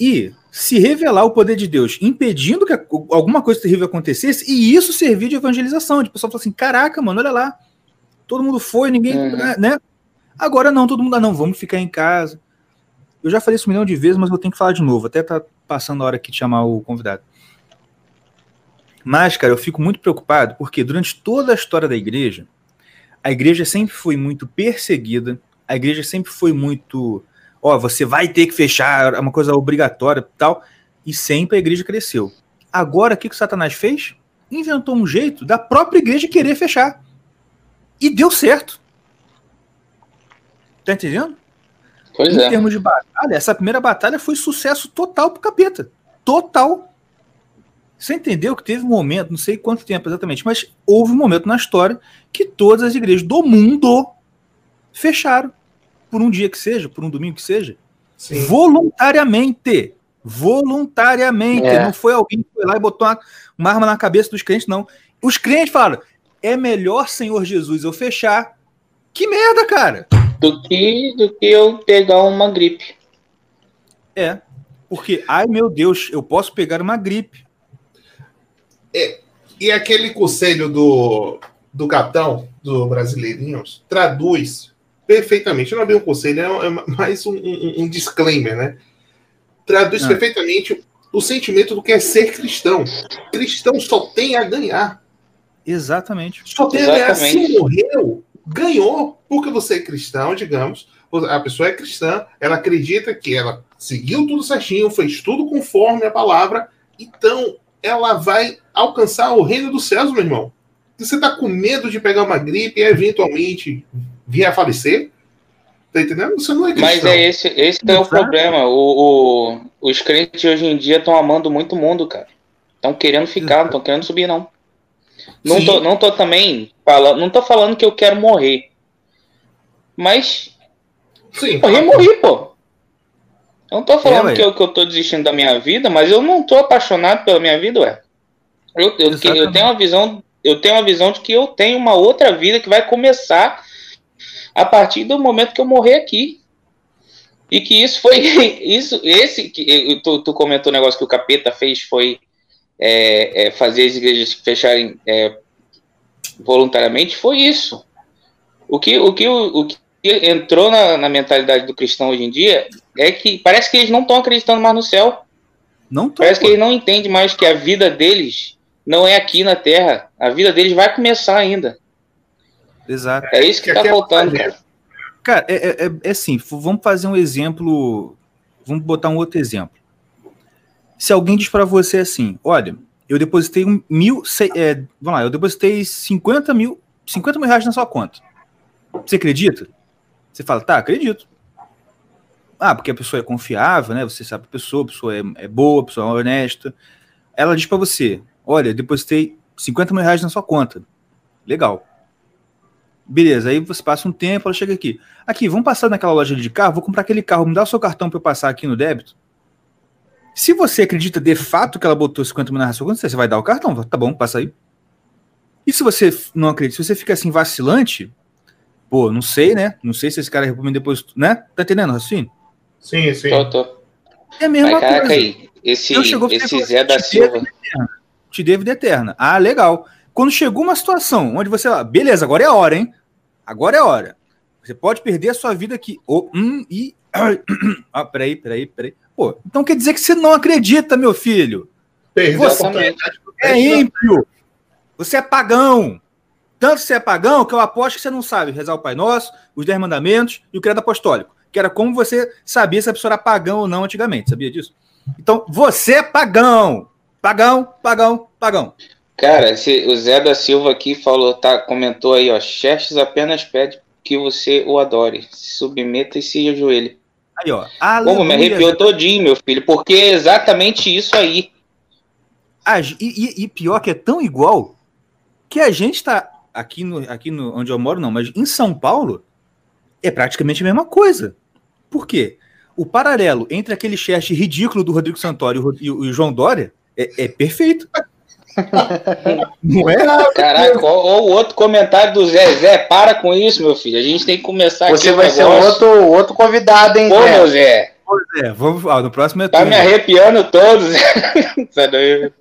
e se revelar o poder de Deus, impedindo que alguma coisa terrível acontecesse, e isso servir de evangelização. De pessoal falar assim: caraca, mano, olha lá. Todo mundo foi, ninguém. Uhum. Né? Agora não, todo mundo, ah, não, vamos ficar em casa. Eu já falei isso um milhão de vezes, mas eu tenho que falar de novo. Até tá passando a hora aqui de chamar o convidado. Mas, cara, eu fico muito preocupado porque durante toda a história da igreja, a igreja sempre foi muito perseguida, a igreja sempre foi muito ó, você vai ter que fechar, é uma coisa obrigatória tal, e sempre a igreja cresceu. Agora, o que, que o Satanás fez? Inventou um jeito da própria igreja querer fechar. E deu certo. Tá entendendo?
Pois
em
é.
termos de batalha, essa primeira batalha foi sucesso total pro capeta. Total. Você entendeu que teve um momento, não sei quanto tempo exatamente, mas houve um momento na história que todas as igrejas do mundo fecharam por um dia que seja, por um domingo que seja, Sim. voluntariamente. Voluntariamente. É. Não foi alguém que foi lá e botou uma, uma arma na cabeça dos crentes, não. Os crentes falaram: é melhor, Senhor Jesus, eu fechar. Que merda, cara!
Do que, do que eu pegar uma gripe.
É. Porque, ai meu Deus, eu posso pegar uma gripe.
É, e aquele conselho do, do capitão do Brasileirinhos traduz perfeitamente. Não é bem um conselho, é mais um, um, um disclaimer, né? Traduz ah. perfeitamente o sentimento do que é ser cristão. Cristão só tem a ganhar.
Exatamente.
Só tem a ganhar. Se morreu, ganhou, porque você é cristão, digamos. A pessoa é cristã, ela acredita que ela seguiu tudo certinho, fez tudo conforme a palavra, então ela vai alcançar o reino dos céus, meu irmão. Se você está com medo de pegar uma gripe e eventualmente vir a falecer. Tá entendendo? Você não é cristão.
Mas é esse, esse é o problema. O, o, os crentes hoje em dia estão amando muito o mundo, cara. Estão querendo ficar, não estão querendo subir, não. Não tô, não tô também falando, não tô falando que eu quero morrer. Mas
Sim,
morrer, morri, pô. Eu não tô falando é, que, eu, que eu tô desistindo da minha vida, mas eu não tô apaixonado pela minha vida, ué. Eu, eu, eu, tenho uma visão, eu tenho uma visão de que eu tenho uma outra vida que vai começar a partir do momento que eu morrer aqui. E que isso foi isso, esse que tu, tu comentou o negócio que o capeta fez foi é, é, fazer as igrejas fecharem é, voluntariamente, foi isso. O que o que o, o que entrou na, na, mentalidade do cristão hoje em dia é que parece que eles não estão acreditando mais no céu.
Não tô,
parece pô. que eles não entendem mais que a vida deles não é aqui na Terra. A vida deles vai começar ainda.
Exato.
É isso que, que tá faltando, cara.
Cara, é, é, é, é assim, vamos fazer um exemplo, vamos botar um outro exemplo. Se alguém diz para você assim, olha, eu depositei um mil, é, vamos lá, eu depositei 50 mil, 50 mil reais na sua conta. Você acredita? Você fala, tá, acredito. Ah, porque a pessoa é confiável, né? Você sabe a pessoa, a pessoa é, é boa, a pessoa é honesta. Ela diz para você, olha, eu depositei 50 mil reais na sua conta. Legal. Beleza, aí você passa um tempo, ela chega aqui. Aqui, vamos passar naquela loja de carro, vou comprar aquele carro, me dá o seu cartão para eu passar aqui no débito. Se você acredita de fato que ela botou 50 mil na sua conta, você vai dar o cartão, tá bom, passa aí. E se você não acredita, se você fica assim vacilante, pô, não sei, né? Não sei se esse cara me depois, né? Tá entendendo, Racinho?
Sim, sim.
Tô, tô.
É a mesma
Mas, caraca, coisa. aí, esse, esse Zé da Silva.
te devo vida eterna. Ah, legal. Quando chegou uma situação onde você, beleza, agora é a hora, hein? Agora é a hora. Você pode perder a sua vida aqui. Oh, hum, e. Ah, peraí, peraí, peraí. Pô, então quer dizer que você não acredita, meu filho.
Perdeu
Você é ímpio. Você é pagão. Tanto você é pagão que eu aposto que você não sabe rezar o Pai Nosso, os Dez Mandamentos e o Credo Apostólico. Que era como você sabia se a pessoa era pagão ou não antigamente. Sabia disso? Então, você é pagão. Pagão, pagão, pagão.
Cara, esse- o Zé da Silva aqui falou, tá, comentou aí, ó. Xerxes apenas pede que você o adore. Se submeta e se ajoelhe.
Aí, ó.
Como me
Aleluia.
arrepiou todinho, meu filho, porque é exatamente isso aí.
Ah, e, e- pior que é tão igual que a gente tá aqui no, aqui no onde eu moro, não, mas em São Paulo é praticamente a mesma coisa. Por quê? O paralelo entre aquele chat ridículo do Rodrigo Santoro e e o- e o João Dória é, é perfeito. não é?
Caraca, ó, ó o outro comentário do Zé. Zé, para com isso, meu filho. A gente tem que começar
Você
aqui o
vai ser outro, outro convidado, hein,
Pô,
Zé?
meu Zé,
É, vamos, ah, no próximo é
tá me
né?
arrepiando todo, Zé. Sai daí.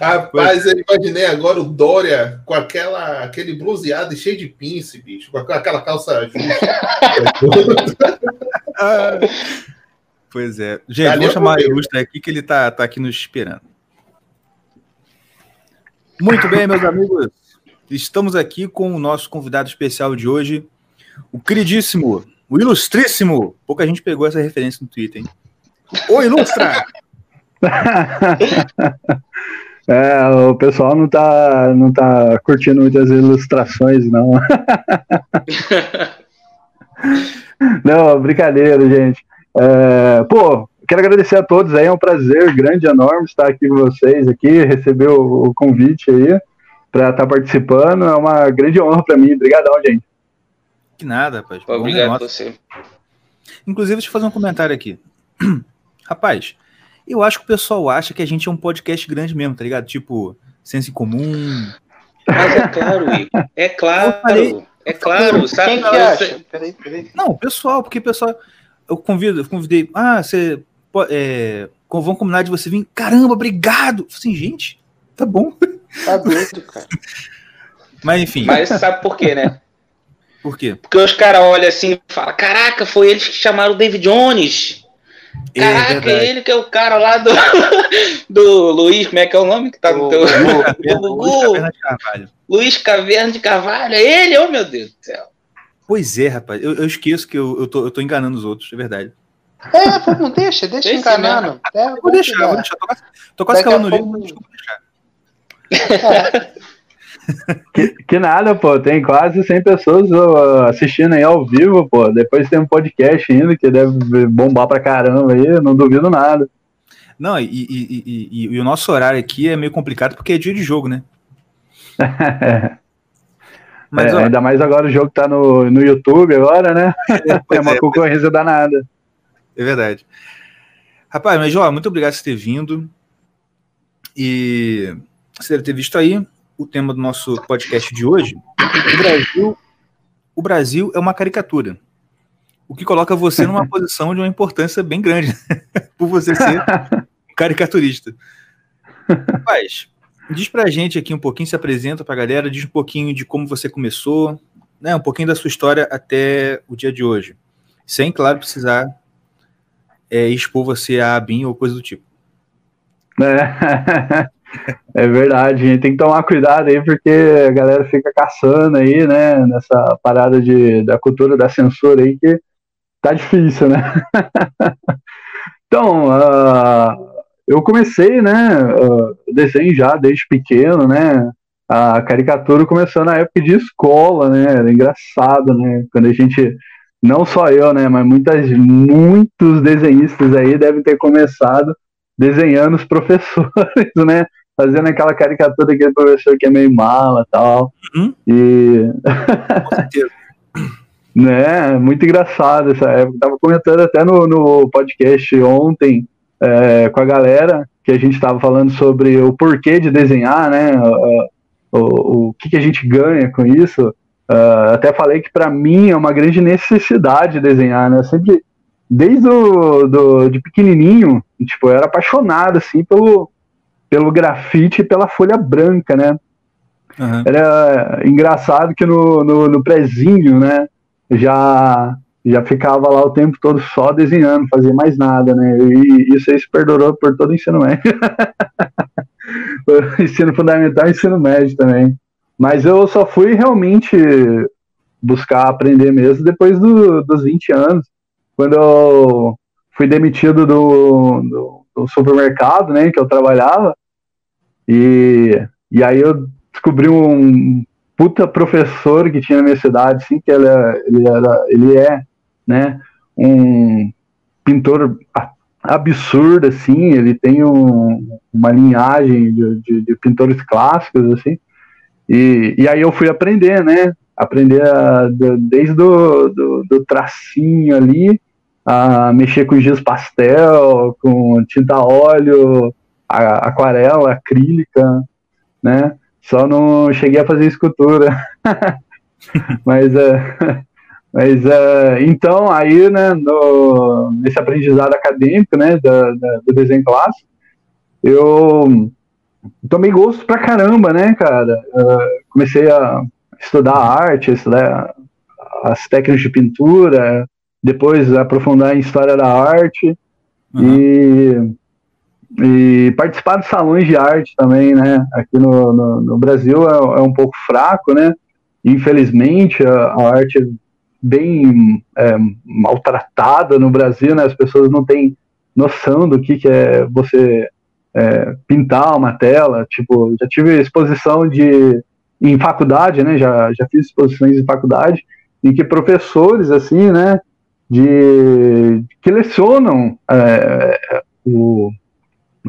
Rapaz, eu imaginei agora o Dória com aquela, aquele bronzeado e cheio de pince, bicho, com aquela calça justa.
Pois é. Gente,
Ali
vou chamar
ver.
Ilustra aqui que ele tá, tá aqui nos esperando. Muito bem, meus amigos. Estamos aqui com o nosso convidado especial de hoje, o queridíssimo, o ilustríssimo. Pouca gente pegou essa referência no Twitter, hein? Ô, Ilustra!
É, o pessoal não tá, não tá curtindo muitas ilustrações, não. não, brincadeira, gente. É, pô, quero agradecer a todos aí, é um prazer grande, enorme estar aqui com vocês, aqui, receber o, o convite aí para estar participando, é uma grande honra para mim. Obrigadão, gente.
Que nada, rapaz.
Obrigado a você.
Inclusive, deixa eu fazer um comentário aqui. Rapaz, eu acho que o pessoal acha que a gente é um podcast grande mesmo, tá ligado? Tipo, senso em comum.
Mas é claro, Igor. É claro.
Falei-
É claro. Sabe,
Quem que acha? Peraí, peraí.
Não, o pessoal, porque o pessoal. Eu convido, eu convidei. Ah, você. É, vão combinar de você vir. Caramba, obrigado! Eu falei Assim, gente, tá bom.
Tá doido, cara.
Mas enfim,
Mas você sabe por quê, né?
por quê?
Porque os caras olham assim e falam: Caraca, foi eles que chamaram o David Jones. Caraca,
É
ele que é o cara lá do, do Luiz, como é que é o nome que tá no teu.
Luiz
Gugu.
Caverna de Carvalho.
Luiz Caverna de Carvalho, é ele, oh meu Deus do céu.
Pois é, rapaz. Eu, eu esqueço que eu, eu, tô, eu tô enganando os outros, é verdade.
É, vamos, deixa, deixa
Esse
enganando. É,
Eu vou deixar, vou deixar. Tô quase, tô quase calando no
pouco-
livro, mas eu vou deixar.
Que, que nada, pô, tem quase 100 pessoas assistindo aí ao vivo, pô. Depois tem um podcast ainda que deve bombar pra caramba aí, não duvido nada.
Não, e, e, e, e- e o nosso horário aqui é meio complicado porque é dia de jogo, né? Mas,
É,
ó,
ainda mais agora o jogo tá no, no YouTube agora, né? É
pois
uma
é,
concorrência danada.
É verdade. Rapaz, mas ó, muito obrigado por ter vindo. E você deve ter visto aí o tema do nosso podcast de hoje. O Brasil, o Brasil é uma caricatura. O que coloca você numa posição de uma importância bem grande, por você ser um caricaturista. Rapaz, diz pra gente aqui um pouquinho, se apresenta pra galera, diz um pouquinho de como você começou, né, um pouquinho da sua história até o dia de hoje. Sem, claro, precisar é, expor você a BIM ou coisa do tipo.
É, é verdade, gente tem que tomar cuidado aí, porque a galera fica caçando aí, né? Nessa parada de, da cultura da censura aí, que tá difícil, né? então, ah, eu comecei, né? ah, desenho já desde pequeno, né? A caricatura começou na época de escola, né? Era engraçado, né? Quando a gente, não só eu, né? Mas muitas, muitos desenhistas aí devem ter começado desenhando os professores, né? Fazendo aquela caricatura daquele professor que é meio mala e tal.
Uhum.
E,
Com certeza.
né, muito engraçado essa época. Tava comentando até no, no podcast ontem é, com a galera que a gente estava falando sobre o porquê de desenhar, né? O, o, o que, que a gente ganha com isso. Ah, até falei que para mim é uma grande necessidade desenhar, né? Eu sempre, desde o, do, de pequenininho, tipo, eu era apaixonado assim pelo pelo grafite e pela folha branca, né?
Aham.
Era engraçado que no, no, no prezinho, né? Já, já ficava lá o tempo todo só desenhando, não fazia mais nada, né? E isso aí se perdurou por todo o ensino médio. ensino fundamental e ensino médio também. Mas eu só fui realmente buscar aprender mesmo depois do- dos 20 anos, quando eu fui demitido do, do, do supermercado, né, que eu trabalhava, e, e aí eu descobri um puta professor que tinha na minha cidade, assim, que ele, ele, era, ele é, né, um pintor absurdo, assim, ele tem um- uma linhagem de, de- de pintores clássicos, assim, e, e aí eu fui aprender, né, aprender a- do- desde do, do, do tracinho ali, a mexer com giz pastel, com tinta óleo, a- aquarela, acrílica, né? Só não cheguei a fazer escultura. mas é, mas é, então aí, né, no, nesse aprendizado acadêmico, né, do desenho clássico, eu tomei gosto pra caramba, né, cara? Eh, comecei a estudar arte, estudar as técnicas de pintura, depois aprofundar em história da arte
Aham.
e, e participar de salões de arte também, né? Aqui no, no, no Brasil é, é um pouco fraco, né? Infelizmente, a, a arte é bem é, maltratada no Brasil, né? As pessoas não têm noção do que, que é você é, pintar uma tela. Tipo, já tive exposição de em faculdade, né? Já, já fiz exposições em faculdade em que professores, assim, né? De que lecionam é, o,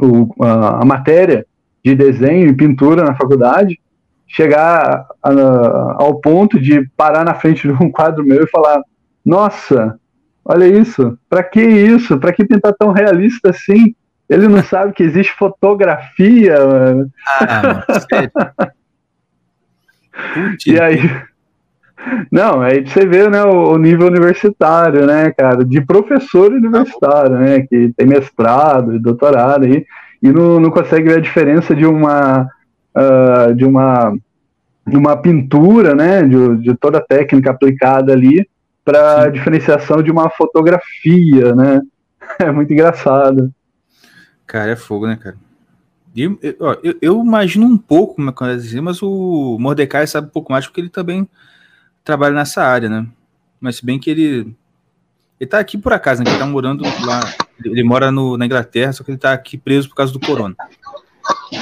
o- a, a matéria de desenho e pintura na faculdade, chegar a- ao ponto de parar na frente de um quadro meu e falar: Nossa, olha isso, para que isso? Para que pintar tão realista assim? Ele não sabe que existe fotografia. mano."
Ah, mano, sério.
E aí. Não, aí você vê né, o, nível universitário, né, cara, de professor universitário, né, que tem mestrado e doutorado aí, e não, não consegue ver a diferença de uma ah, de uma uma pintura, né, de, de toda a técnica aplicada ali para diferenciação de uma fotografia, né? É muito engraçado.
Cara, é fogo, né, cara? E Eu, eu, ó, eu- eu imagino um pouco como é que eu ia dizer, mas o Mordecai sabe um pouco mais porque ele também trabalha nessa área, né? Mas se bem que ele. Ele tá aqui por acaso, né? Ele tá morando lá. Ele mora no, na Inglaterra, só que ele tá aqui preso por causa do corona.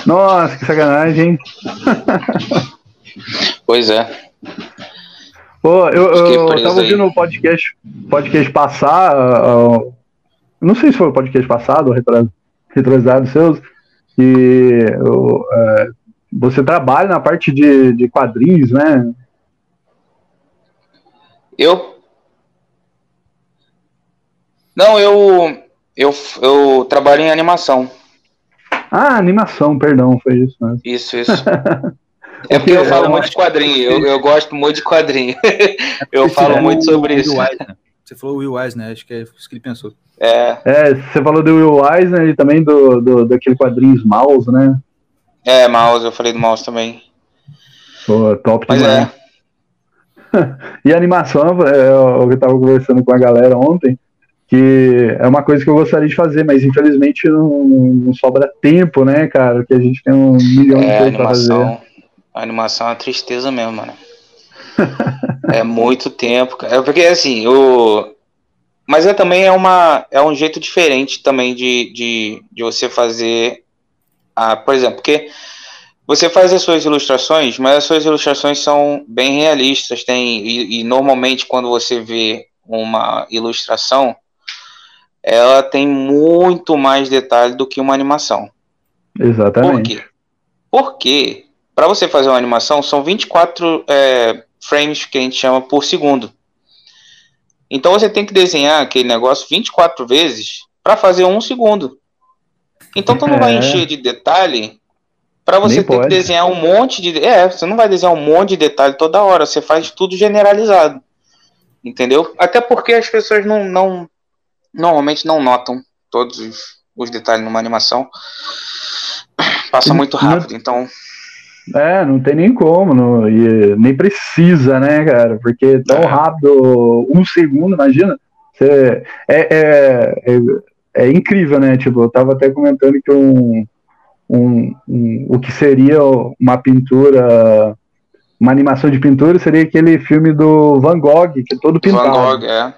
Nossa, que sacanagem, hein?
Pois é.
Pô, eu, eu
preso
tava ouvindo o podcast, podcast passar, ah, não sei se foi o podcast passado ou retro- retrasado seus, que eu, eh, você trabalha na parte de, de quadrinhos, né?
Eu. Não, eu. Eu, eu trabalho em animação.
Ah, animação, perdão, foi isso mesmo.
Isso, isso. É porque eu falo muito de quadrinho. Eu, eu gosto muito de quadrinho. Eu falo muito sobre isso.
Você falou Will Eisner, acho que é isso que ele pensou.
É,
É, você falou do Will Eisner e também do, do, daquele quadrinhos Mouse, né?
é, mouse, eu falei do mouse também.
Pô, top
Mas
demais.
é.
E a animação, é, eu estava conversando com a galera ontem, que é uma coisa que eu gostaria de fazer, mas infelizmente não, não sobra tempo, né, cara? Porque a gente tem um milhão de
É, a
coisas pra fazer.
animação. A animação é uma tristeza mesmo, mano. é muito tempo, cara. É Porque assim, o. Mas é também é uma é um jeito diferente também de, de, de você fazer a, por exemplo, porque você faz as suas ilustrações, mas as suas ilustrações são bem realistas, tem e, e normalmente quando você vê uma ilustração, ela tem muito mais detalhe do que uma animação. Por
Exatamente.
quê? Porque para você fazer uma animação são 24 é, frames que a gente chama por segundo. Então você tem que desenhar aquele negócio 24 vezes para fazer um segundo. Então tu não vai
É.
encher de detalhe para você
Nem
ter que
pode.
desenhar um monte de. É, você não vai desenhar um monte de detalhe toda hora, você faz tudo generalizado. Entendeu? Até porque as pessoas não, não normalmente não notam todos os, os detalhes numa animação. Passa muito rápido, então.
É, não tem nem como, não, e nem precisa, né, cara? Porque tão
É.
rápido, um segundo, imagina. Você, é, é, é, é incrível, né? Tipo, eu tava até comentando que um, um, um- o que seria uma pintura, uma animação de pintura, seria aquele filme do Van Gogh, que é todo pintado.
Van Gogh, é.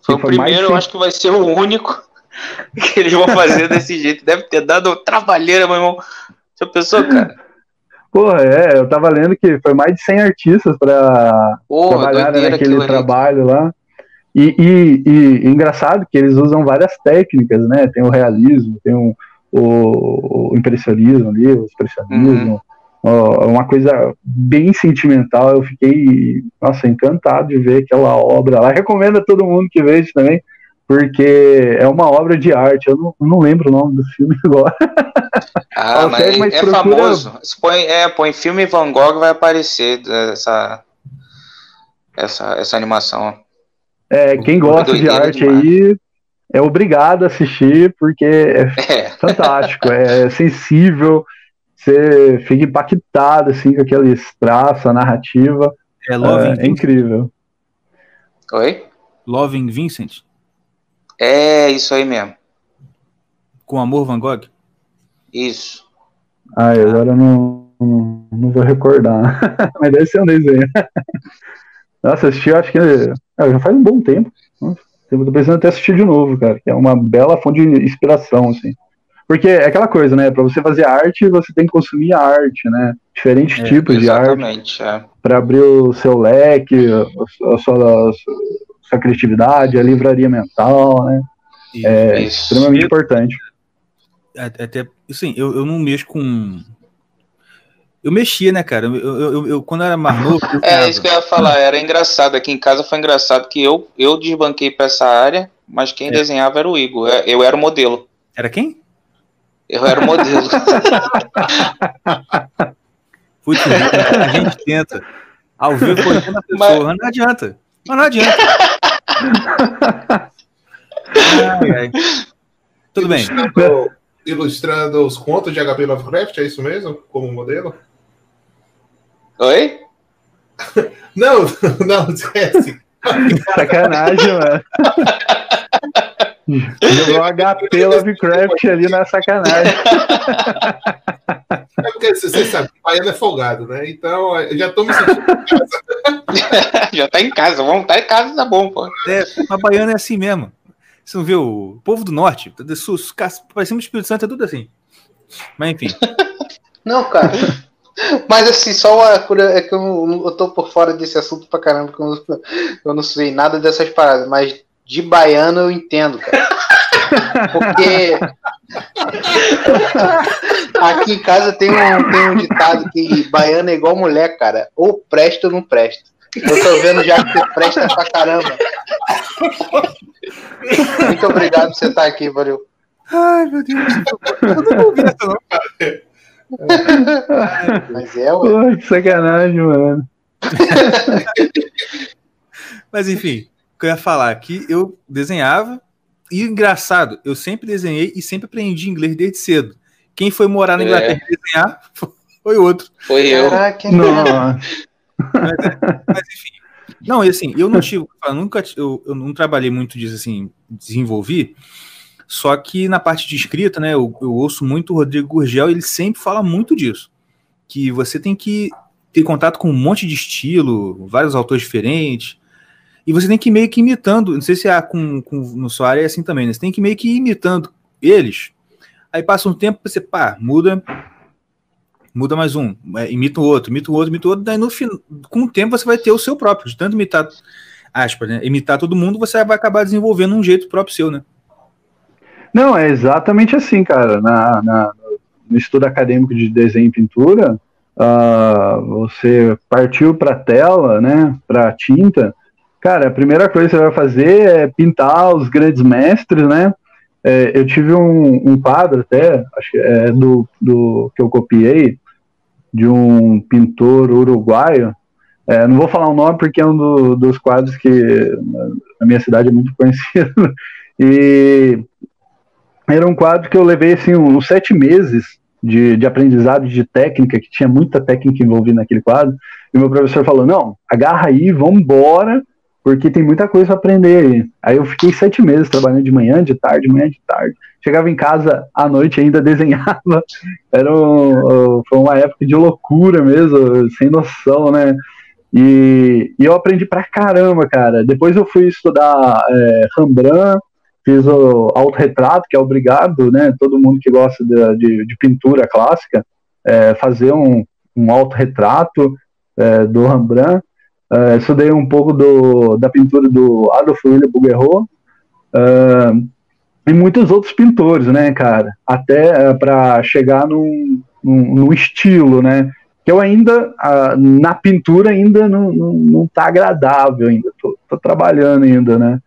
Foi o
foi
primeiro, eu acho que vai ser o único que eles vão fazer desse jeito. Deve ter dado trabalheira, meu irmão. Já pensou, cara?
Porra, é, eu tava lendo que foi mais de 100 artistas trabalharam
doideira
naquele
aquilo ali.
trabalho lá. E, e, e engraçado que eles usam várias técnicas, né? Tem o realismo, tem o, o, o impressionismo ali, o expressionismo, ó, uma coisa bem sentimental. Eu fiquei, nossa, encantado de ver aquela obra lá. Recomendo a todo mundo que veja também, porque é uma obra de arte. Eu não, não lembro o nome do filme agora.
Ah,
Ó,
mas
mas
é
procura-
famoso. Se põe, é, põe filme Van Gogh vai aparecer essa, essa, essa animação.
É, quem gosta de arte
demais.
aí é obrigado a assistir, porque é
É,
fantástico, é sensível, você fica impactado assim com aquele traço, a narrativa,
É
é, é incrível.
oi?
Loving Vincent?
É isso aí mesmo.
Com Amor Van Gogh?
Isso.
Ah, eu agora não, não, não vou recordar, mas deve ser um desenho. Nossa, assisti, eu acho que é, já faz um bom tempo. Eu tô pensando até assistir de novo, cara, que é uma bela fonte de inspiração, assim. Porque é aquela coisa, né? Pra você fazer arte, você tem que consumir arte, né? Diferentes
É,
tipos de arte.
Exatamente. É.
para abrir o seu leque, a, a sua, a sua criatividade, a livraria mental, né?
E-
É
Isso.
extremamente importante.
a- Até, assim, eu, eu não mexo com. Eu mexia, né, cara? Eu, eu, eu- eu- quando era mais novo. eu
É isso que eu ia falar, era engraçado. Aqui em casa foi engraçado que eu, eu desbanquei pra essa área, mas quem
É.
desenhava era o Igor. Eu- Eu era o modelo.
Era quem?
Eu era o modelo.
Putz, a gente tenta. Ao vivo, conhecendo a pessoa. Mas... Não adianta. Mas não adianta. Ai, ai. Tudo bem.
Ilustrando, ilustrando os contos de HP Lovecraft, é isso mesmo? Como modelo?
Oi?
Não, não, esquece.
Sacanagem, mano. Jogou HP Lovecraft ali na sacanagem.
É porque você sabe, o baiano é folgado, né? Então, eu já tô me sentindo.
Já tá em casa, vamos estar em casa, tá bom, pô.
É, a baiana é assim mesmo. Você não viu? O povo do norte, do sul, parecendo o Espírito Santo, é tudo assim. Mas enfim.
Não, cara. Mas assim, só uma cura é que eu, eu tô por fora desse assunto pra caramba, porque eu, não- eu não sei nada dessas paradas, mas de baiano eu entendo, cara. Porque aqui em casa tem um, tem um ditado que baiano é igual mulher, cara. Ou presta ou não presta. Eu tô vendo já que você presta pra caramba. Muito obrigado por você estar aqui, valeu.
Ai, meu Deus. Eu não ouvi essa, não.
Mas é, ué.
Pô, que sacanagem, mano.
Mas enfim, o que eu ia falar aqui, eu desenhava. E engraçado, eu sempre desenhei e sempre aprendi inglês desde cedo. Quem foi morar na
É.
Inglaterra e desenhar foi outro.
Foi eu.
Caraca,
Nossa.
Mas enfim. Não, e assim, eu não tive. Eu nunca eu, eu não trabalhei muito disso assim, desenvolvi. Só que na parte de escrita, né, eu, eu ouço muito o Rodrigo Gurgel, ele sempre fala muito disso. Que você tem que ter contato com um monte de estilo, vários autores diferentes. E você tem que ir meio que imitando. Não sei se é com, com, no sua área é assim também, né? Você tem que meio que ir imitando eles. Aí passa um tempo, você, pá, muda. Muda mais um, é, imita o outro, imita o outro, imita o outro. Daí no fim, com o tempo você vai ter o seu próprio. De tanto imitar, aspas, né? Imitar todo mundo, você vai acabar desenvolvendo um jeito próprio seu, né?
Não, é exatamente assim, cara. Na, na- no estudo acadêmico de desenho e pintura, ah, você partiu para tela, né, para tinta. Cara, a primeira coisa que você vai fazer é pintar os grandes mestres, né? É, eu tive um, um quadro até, acho que é do, do que eu copiei, de um pintor uruguaio. É, não vou falar o nome porque é um do- dos quadros que na- minha cidade é muito conhecido. E era um quadro que eu levei assim uns sete meses de, de aprendizado, de técnica, que tinha muita técnica envolvida naquele quadro. E meu professor falou: não, agarra aí, vamos embora, porque tem muita coisa para aprender aí. Aí eu fiquei sete meses trabalhando de manhã, de tarde, de manhã, de tarde. Chegava em casa à noite ainda desenhava. Era um, foi uma época de loucura mesmo, sem noção, né? E, e eu aprendi pra caramba, cara. Depois eu fui estudar é, Rembrandt, fiz o autorretrato, que é obrigado, né? Todo mundo que gosta de, de, de pintura clássica, é, fazer um, um autorretrato é, do Rembrandt. É, estudei um pouco do, da pintura do Adolf William Bouguereau é, e muitos outros pintores, né, cara? Até é, para chegar num, num, num, estilo, né? Que eu ainda, na pintura, ainda não, não, não tá agradável ainda. Tô, tô trabalhando ainda, né?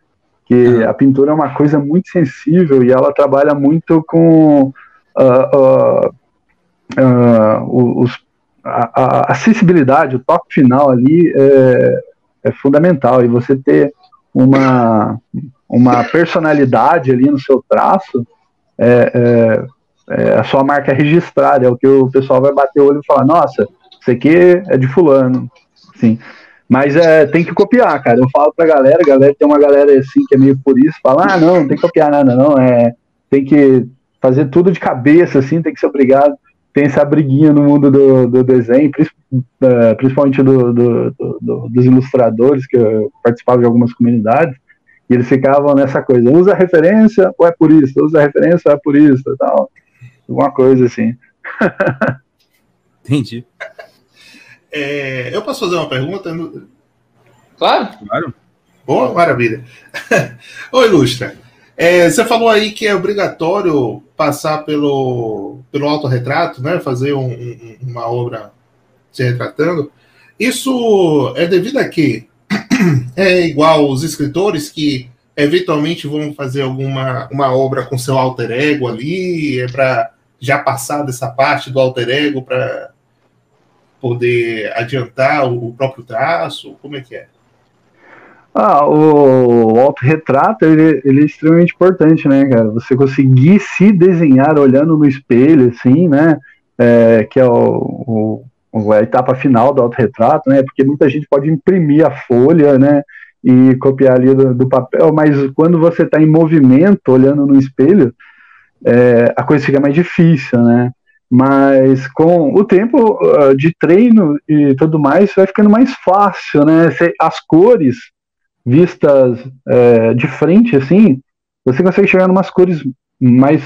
que a pintura é uma coisa muito sensível e ela trabalha muito com uh, uh, uh, os, a, a, acessibilidade, o toque final ali é, é, fundamental e você ter uma, uma personalidade ali no seu traço é, é, é a sua marca registrada, é o que o pessoal vai bater o olho e falar, nossa, isso aqui é de fulano, sim. Mas é, tem que copiar, cara. Eu falo pra galera, galera tem uma galera assim que é meio por isso, fala, ah, não, não tem que copiar nada, não. É, tem que fazer tudo de cabeça, assim, tem que ser obrigado. Tem essa briguinha no mundo do, do desenho, é, principalmente do, do, do, dos ilustradores, que eu participava de algumas comunidades, e eles ficavam nessa coisa, usa referência ou é por isso, usa referência ou é por isso, tal. Alguma coisa assim.
Entendi.
É, eu posso fazer uma pergunta?
Claro.
Claro.
Boa, maravilha. Oi, Ilustra. É, você falou aí que é obrigatório passar pelo, pelo autorretrato, né? Fazer um, um, uma obra se retratando. Isso é devido a quê? É igual os escritores que eventualmente vão fazer alguma uma obra com seu alter ego ali, é para já passar dessa parte do alter ego para poder adiantar o próprio traço? Como é que é?
Ah, o, autorretrato ele, ele é extremamente importante, né, cara? Você conseguir se desenhar olhando no espelho, assim, né? É, que é o, o, a etapa final do autorretrato, né? Porque muita gente pode imprimir a folha, né? E copiar ali do, do papel, mas quando você está em movimento, olhando no espelho, é, a coisa fica mais difícil, né? Mas com o tempo uh, de treino e tudo mais, vai ficando mais fácil, né? As cores vistas é, de frente, assim, você consegue chegar em umas cores mais,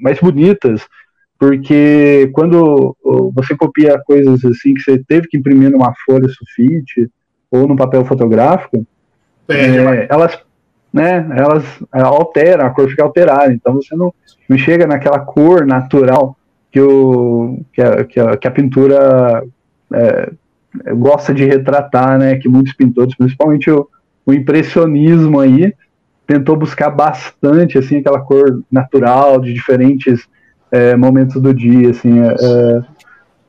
mais bonitas, porque quando você copia coisas assim que você teve que imprimir numa folha sulfite ou num papel fotográfico, é, é, elas, né, elas alteram, a cor fica alterada, então você não, não chega naquela cor natural que, o, que, a, que, a, que a pintura é, gosta de retratar, né? Que muitos pintores, principalmente o, o impressionismo aí, tentou buscar bastante assim aquela cor natural de diferentes é, momentos do dia, assim, é,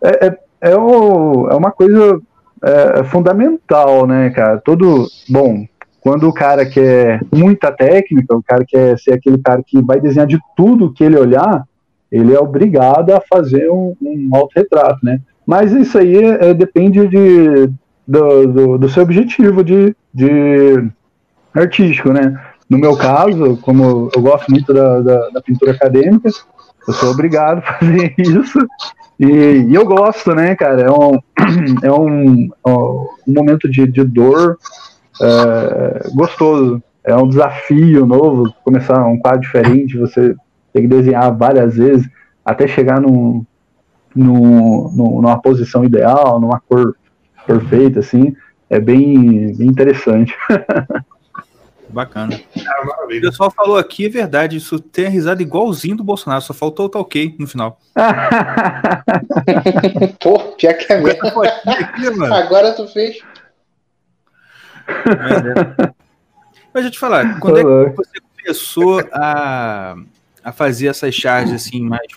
é, é, é, o, é uma coisa é, fundamental, né, cara? Todo bom. Quando o cara quer muita técnica, o cara quer ser aquele cara que vai desenhar de tudo que ele olhar, ele é obrigado a fazer um, um autorretrato, né? Mas isso aí é, depende de, do, do, do, seu objetivo de, de artístico, né? No meu caso, como eu gosto muito da, da, da pintura acadêmica, eu sou obrigado a fazer isso. E, e, eu gosto, né, cara? É um, é um, um momento de, de dor é, gostoso. É um desafio novo, começar um quadro diferente, você tem que desenhar várias vezes até chegar num, num, numa posição ideal, numa cor perfeita, assim, é bem, bem interessante.
Bacana. Ah, o pessoal falou aqui, é verdade, isso tem a risada igualzinho do Bolsonaro, só faltou o tá ok no final.
Pô, pior que é mesmo. Agora tu fez.
Mas, é. Mas eu te falar, quando é que você começou a, a fazer essas charges assim, mais,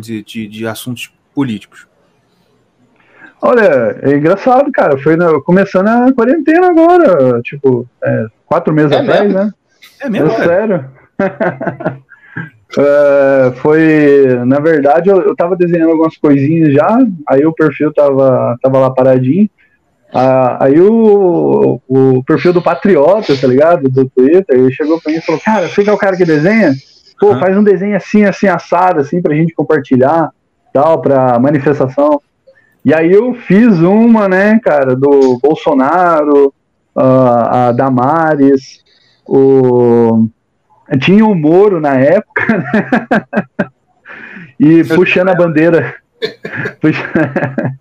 dizer, de, de assuntos políticos?
Olha, é engraçado, cara. Foi na, começando a quarentena agora, tipo, é, quatro meses é atrás, mesmo? né?
É mesmo? É
sério. É, foi, na verdade, eu, eu tava desenhando algumas coisinhas já, aí o perfil tava, tava lá paradinho. Ah, aí o, o perfil do Patriota, tá ligado? Do Twitter, ele chegou pra mim e falou: Cara, você que é o cara que desenha? Pô, faz um desenho assim, assim, assado, assim, pra gente compartilhar, tal, pra manifestação. E aí eu fiz uma, né, cara, do Bolsonaro, ah, a Damares, o. Tinha o Moro na época, né? E puxando a bandeira. puxa-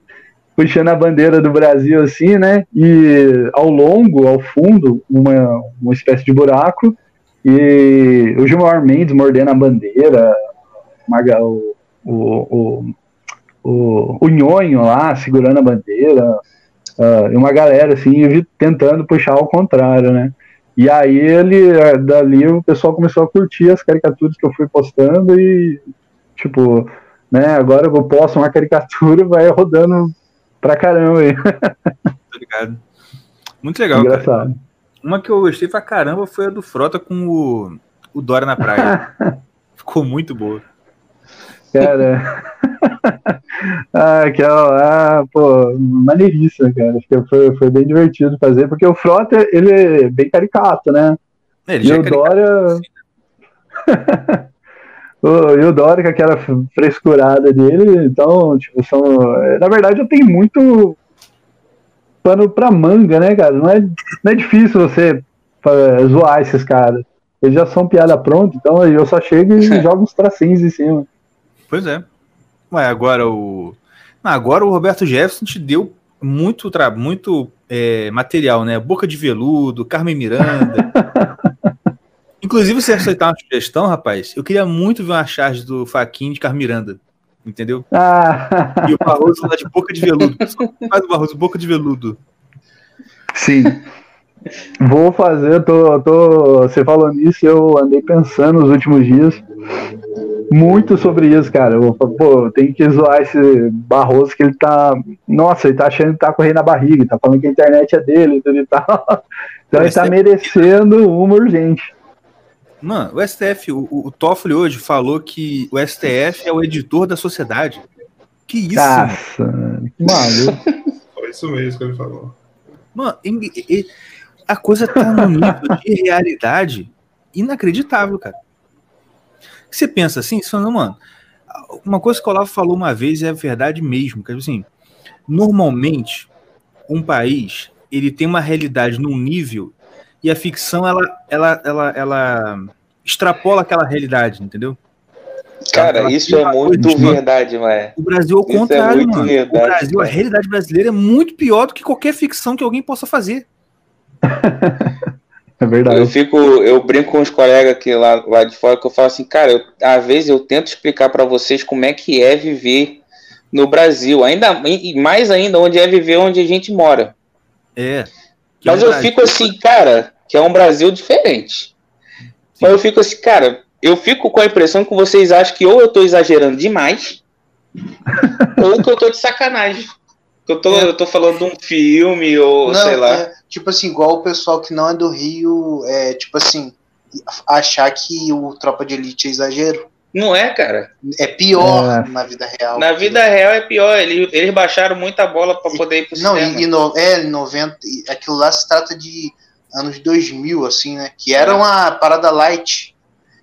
puxando a bandeira do Brasil assim, né? E ao longo, ao fundo, uma, uma espécie de buraco. E o Gilmar Mendes mordendo a bandeira, o, o, o, o, o Nhonho lá segurando a bandeira, e uma galera assim tentando puxar ao contrário, né? E aí ele, eh, dali o pessoal começou a curtir as caricaturas que eu fui postando e, tipo, né, agora eu posto uma caricatura vai rodando pra caramba aí.
Tá ligado? Muito legal, cara.
Engraçado.
Uma que eu gostei pra caramba foi a do Frota com o, o Dora na praia. Ficou muito boa.
Cara. ah, aquela lá, pô, maneiríssima, cara. Acho que foi, foi bem divertido fazer, porque o Frota, ele é bem caricato, né?
É, ele
E
é
o
caricato,
Dória.
assim.
O- E o Dória com aquela frescurada dele, então, tipo, são. Na verdade, eu tenho muito pano pra manga, né, cara? Não é, não é difícil você zoar esses caras. Eles já são piada pronta, então eu só chego e jogo uns tracinhos em cima.
Pois é. Ué, agora o. Não, agora o Roberto Jefferson te deu muito, tra... muito é, material, né? Boca de Veludo, Carmen Miranda. Inclusive, se aceitar uma sugestão, rapaz, eu queria muito ver uma charge do Faquinha de Carmen Miranda. Entendeu?
Ah,
E o Barroso lá de boca de veludo. Faz o Barroso boca de veludo.
sim. Vou fazer, tô, tô. Você falou nisso, eu andei pensando nos últimos dias muito sobre isso, cara. Eu, pô, tem que zoar esse Barroso que ele tá. Nossa, ele tá achando que tá correndo na barriga, tá falando que a internet é dele e tudo e tal. Então ele tá merecendo uma urgente.
Mano, o STF, o, o Toffoli hoje falou que o STF é o editor da sociedade. Que isso, mano?
Nossa, que maluco.
Foi isso mesmo que ele falou.
Mano, em- e- a coisa tá num nível de realidade inacreditável, cara. Você pensa assim, você fala, mano, uma coisa que o Olavo falou uma vez é verdade mesmo, que assim, normalmente um país ele tem uma realidade num nível e a ficção ela ela ela, ela extrapola aquela realidade, entendeu?
Cara,
Ela
isso é muito
coisa, mano.
verdade, mas
O Brasil ao
é
contrário,
muito
mano.
verdade,
o Brasil, a
cara.
realidade brasileira é muito pior do que qualquer ficção que alguém possa fazer.
É
eu
verdade.
fico, eu brinco com os colegas aqui lá, lá de fora que eu falo assim, cara, eu, às vezes eu tento explicar pra vocês como é que é viver no Brasil, ainda e mais ainda onde é viver onde a gente mora.
É. Que
Mas
um
eu fico assim, cara, que é um Brasil diferente. Mas eu fico assim, cara, eu fico com a impressão que vocês acham que ou eu tô exagerando demais, ou que eu tô de sacanagem. Eu tô,
É.
eu tô falando de um filme, ou
Não,
sei lá.
é, tipo assim, igual o pessoal que não é do Rio, é, tipo assim, achar que o Tropa de Elite é exagero.
Não é, cara.
É pior
É.
na vida real.
Na vida real é pior. Eles, eles baixaram muita bola pra poder ir pro
Não,
cinema.
e, e no, é, em 90, e aquilo lá se trata de anos 2000, assim, né? Que era uma parada light.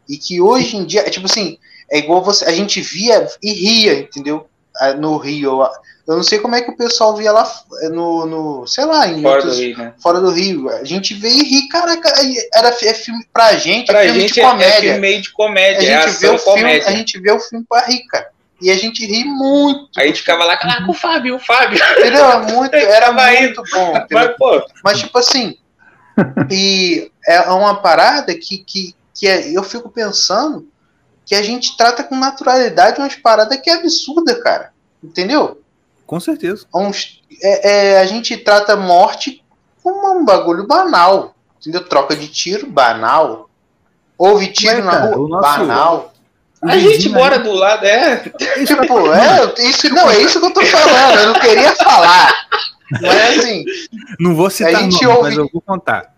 E que hoje em dia, é tipo assim, é igual você. A gente via e ria, entendeu? Ah, No Rio. Eu não sei como é que o pessoal via lá no. no sei lá, em
Fora do
outros-
Rio, né?
fora do Rio. A gente vê e ri, caraca, era é filme pra gente,
Pra
é filme
gente
de
é, é
comédia.
filme meio de
a
comédia, é
gente vê
ação
o filme,
comédia.
a gente vê o filme pra rir, cara. E a gente ri muito.
Aí a gente ficava lá, caraca, o Fábio, o Fábio.
Entendeu? Era muito, era muito bom.
Mas, pô,
Mas, tipo assim, e é uma parada que, que, que é- eu fico pensando que a gente trata com naturalidade umas paradas que é absurda, cara. Entendeu?
Com certeza.
Uns, é, é, a gente trata morte como um bagulho banal. Entendeu? Troca de tiro, banal. Houve tiro
Mas,
na
cara,
rua,
nosso-
banal.
a gente mora do lado, é.
Tipo, é, isso, não, é isso que eu tô falando. Eu não queria falar. Mas assim,
Não vou citar
A gente
nomes,
ouve-
mas eu vou contar.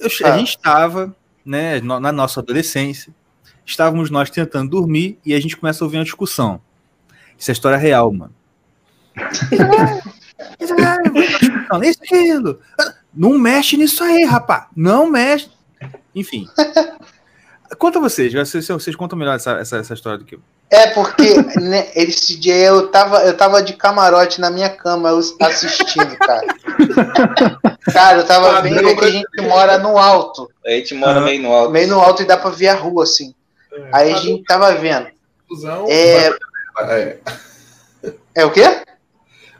Eu
Ah.
A gente estava, né, na nossa adolescência, estávamos nós tentando dormir e a gente começa a ouvir uma discussão. Isso é história real, mano. Isso, aquilo. Não mexe nisso aí, rapá. Não mexe. Enfim. Conta vocês, vocês, vocês contam melhor essa, essa, essa história do que eu.
É porque né, esse dia eu tava, eu tava de camarote na minha cama eu assistindo, cara. cara, eu tava
Ah,
vendo que a gente mora no alto.
A gente mora
Aham.
meio no alto.
Meio no alto e dá pra ver a rua, assim. Aí a gente tava vendo.
Confusão.
É,
É.
é o quê?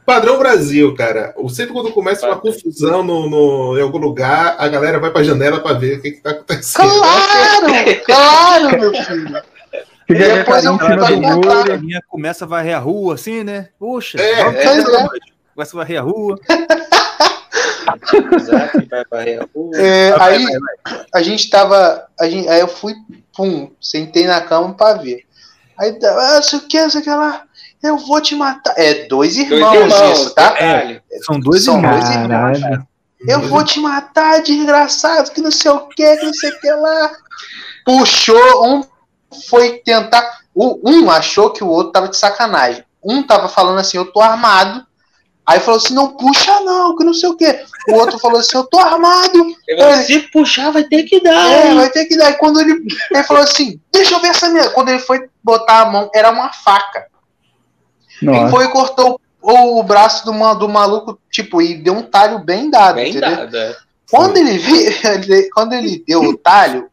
Padrão Brasil, cara. O Sempre quando começa uma confusão no, no- em algum lugar, a galera vai pra janela pra ver o que, que tá acontecendo.
Claro! Claro, meu filho!
Ali
Depois eu
cima do muro.
A minha começa a varrer a rua, assim, né? Poxa,
É,
vamos
é,
é.
começa a varrer a rua.
Exato, vai varrer a rua.
É, aí a gente tava. A gente, aí eu fui, pum, sentei na cama pra ver. Aí, ah, sei o que, sei o que lá. Eu vou te matar. É dois
Dois
irmãos,
irmãos,
isso, tá?
caralho.
São dois
São
irmãos.
dois irmãos. Eu vou te matar, desgraçado, que não sei o que, que não sei o que lá. Puxou, um foi tentar. o- Um achou que o outro tava de sacanagem. Um tava falando assim, eu tô armado. Aí falou assim, não puxa não, que não sei o que. O outro falou assim, eu tô armado.
Eu falei, Se puxar, vai ter que dar.
É,
hein?
vai ter que dar. E quando ele, ele falou assim, deixa eu ver essa minha. Quando ele foi botar a mão, era uma faca. Ele
Nossa.
foi e cortou o, o braço do, do maluco, tipo, e deu um talho bem dado.
Bem
entendeu?
dado. é.
Quando ele, vi, ele- quando ele deu o talho,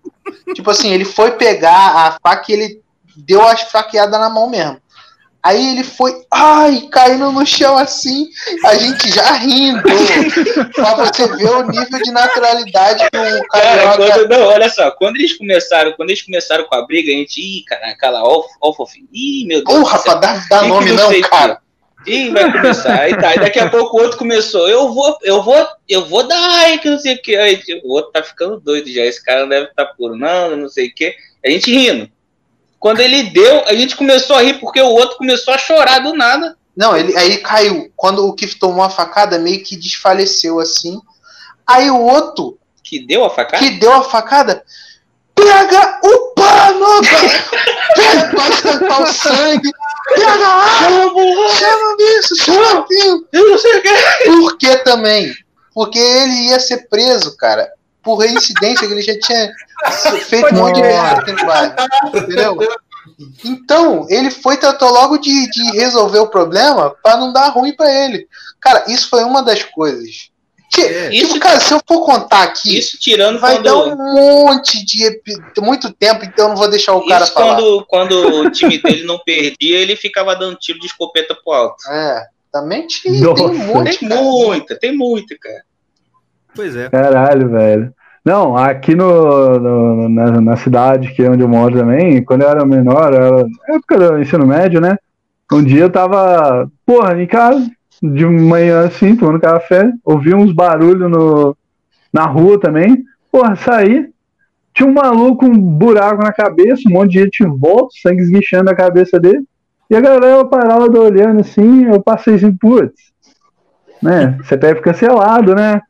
tipo assim, ele foi pegar a faca e ele deu as fraqueadas na mão mesmo. Aí ele foi, ai, caindo no chão assim, a gente já rindo. pra você ver o nível de naturalidade que o
Cara, quando, não, olha só, quando eles começaram, quando eles começaram com a briga, a gente, ih, caraca, lá, ó, ó, fofinho, ih, meu Deus.
Porra, dar, dar
Que
nome
que não
cara.
Ih, vai começar. Aí tá, aí daqui a pouco o outro começou. Eu vou, eu vou, eu vou dar, que não sei o que. Aí tipo, o outro tá ficando doido já. Esse cara não deve estar tá puro, não, não sei o que. A gente rindo. Quando ele deu, a gente começou a rir porque o outro começou a chorar do nada.
Não, ele aí caiu. Quando o Kif tomou a facada, meio que desfaleceu assim. Aí o outro
Que deu a facada?
que deu a facada, pega o pano, pega pra esquentar o sangue, pega lá, chama isso, chama aquilo.
Eu não sei o que.
Por que também? Porque ele ia ser preso, cara, por reincidência que ele já tinha feito um monte de merda aqui no bairro, entendeu? Então, ele foi tratou logo de, de resolver o problema pra não dar ruim pra ele. Cara, isso foi uma das coisas. Que-
É.
Tipo,
Isso-
cara, se eu for contar aqui,
Isso tirando
vai
quando.
dar um monte de muito tempo, então eu não vou deixar o cara
Isso
falar.
quando, quando o time dele não perdia, ele ficava dando tiro de escopeta pro alto.
É, também tinha, tem monte,
Tem
cara.
muita, tem muita, cara.
Pois é.
Caralho, velho. Não, aqui no, no- na, na cidade que é onde eu moro também, quando eu era menor, era época do ensino médio, né? Um dia eu tava, porra, em casa, de manhã assim, tomando café, ouvi uns barulhos no, na rua também. Porra, saí, tinha um maluco com um buraco na cabeça, um monte de gente em volta, sangue esguichando na cabeça dele. E a galera parava olhando assim, eu passei assim, putz, né? CPF cancelado, né?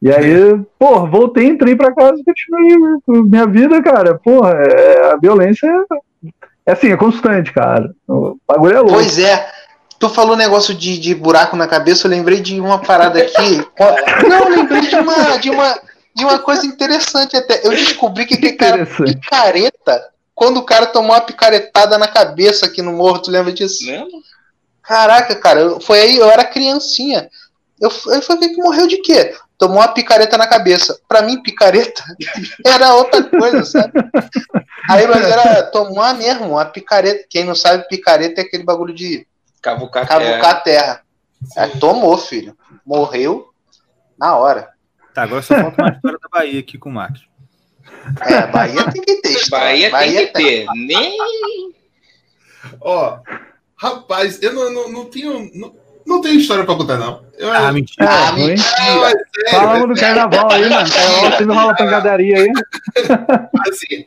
E aí, porra, voltei, entrei pra casa e continuei minha vida, cara. Porra, é, a violência é, é assim, é constante, cara. O bagulho é louco.
Pois é. Tu falou negócio de, de buraco na cabeça, eu lembrei de uma parada aqui. Não, eu lembrei de uma, de uma, de uma coisa interessante até. Eu descobri que aquele cara picareta, quando o cara tomou uma picaretada na cabeça aqui no morro, tu lembra disso?
Lembra?
Caraca, cara, foi aí, eu era criancinha. Eu, eu falei que morreu de quê? Tomou uma picareta na cabeça. Pra mim, picareta era outra coisa, sabe? Aí, mas era tomar mesmo, uma picareta. Quem não sabe, picareta é aquele bagulho de
Cavucar,
cavucar a terra. Aí, tomou, filho. Morreu na hora.
Tá, agora só falta uma história da Bahia aqui com o Marcos.
É, Bahia tem que ter. história.
Bahia, tem que ter. Nem.
Ó, rapaz, eu não, não, não tenho. Não, não tenho história pra contar, não. Eu,
Ah, mentira.
Ah,
ruim.
mentira.
Fala do carnaval aí, mano. Carnaval sempre rola pancadaria aí.
assim,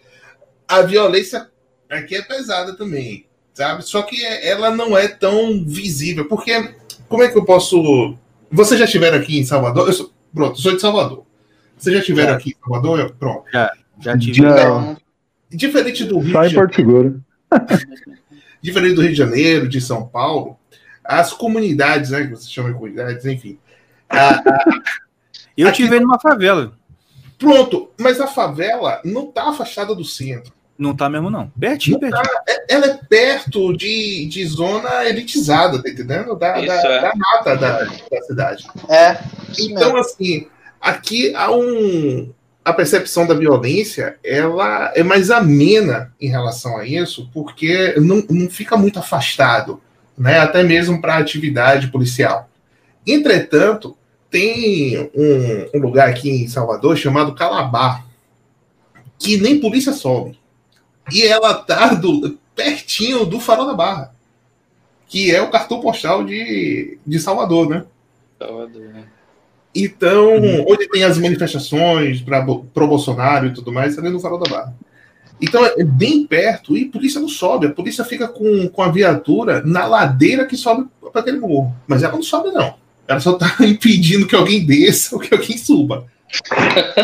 a violência aqui é pesada também, sabe? Só que ela não é tão visível, porque como é que eu posso? Vocês já estiveram aqui em Salvador? Eu sou, pronto, eu sou de Salvador. Vocês já estiveram
Já.
aqui em Salvador? Eu- pronto.
Já tive.
Já.
Não,
diferente do Rio
Só em Porto Seguro.
diferente do Rio de Janeiro, de São Paulo, as comunidades, né, que você chama de comunidades, enfim. a- a-
Eu
Aqui-
tive numa favela.
pronto, mas a favela não está afastada do centro.
Não tá mesmo, não. Pertinho, pertinho.
Ela é perto de, de zona elitizada, tá entendendo? Da,
Isso,
da,
é.
da mata da, da cidade.
É,
Então,
mesmo.
assim, aqui há um. A percepção da violência ela é mais amena em relação a isso, porque não, não fica muito afastado, né? até mesmo para a atividade policial. Entretanto, tem um, um lugar aqui em Salvador chamado Calabar, que nem polícia sobe. E ela tá do, pertinho do Farol da Barra, que é o cartão postal de, de Salvador, né? Então, onde tem as manifestações para pro Bolsonaro e tudo mais, ali no Farol da Barra. Então, é bem perto e a polícia não sobe. A polícia fica com, com a viatura na ladeira que sobe para aquele morro. Mas ela não sobe, não. Ela só tá impedindo que alguém desça ou que alguém suba.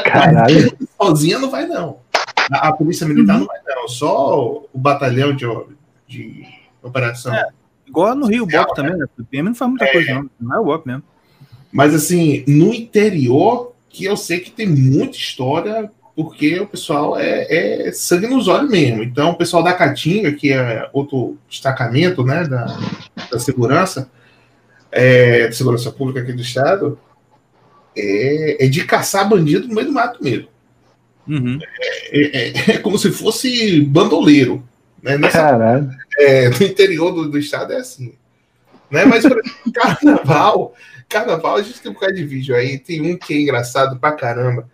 Caralho.
Sozinha não vai, não. A, a polícia militar não vai, não. Só o batalhão de, de operação.
Igual no Rio, o BOP também, né? O PM não faz muita coisa, não. Não é o BOP mesmo.
Mas assim, no interior, que eu sei que tem muita história, porque o pessoal é, é sangue nos olhos mesmo. Então, o pessoal da Caatinga, que é outro destacamento né, da, da segurança, é, segurança pública aqui do estado, é, é de caçar bandido no meio do mato mesmo.
Uhum.
É, é- é como se fosse bandoleiro. Né? Nessa
Caralho.
é, no interior do, do estado é assim. Né? Mas, por exemplo, carnaval, carnaval, a gente tem um bocado de vídeo aí, tem um que é engraçado pra caramba.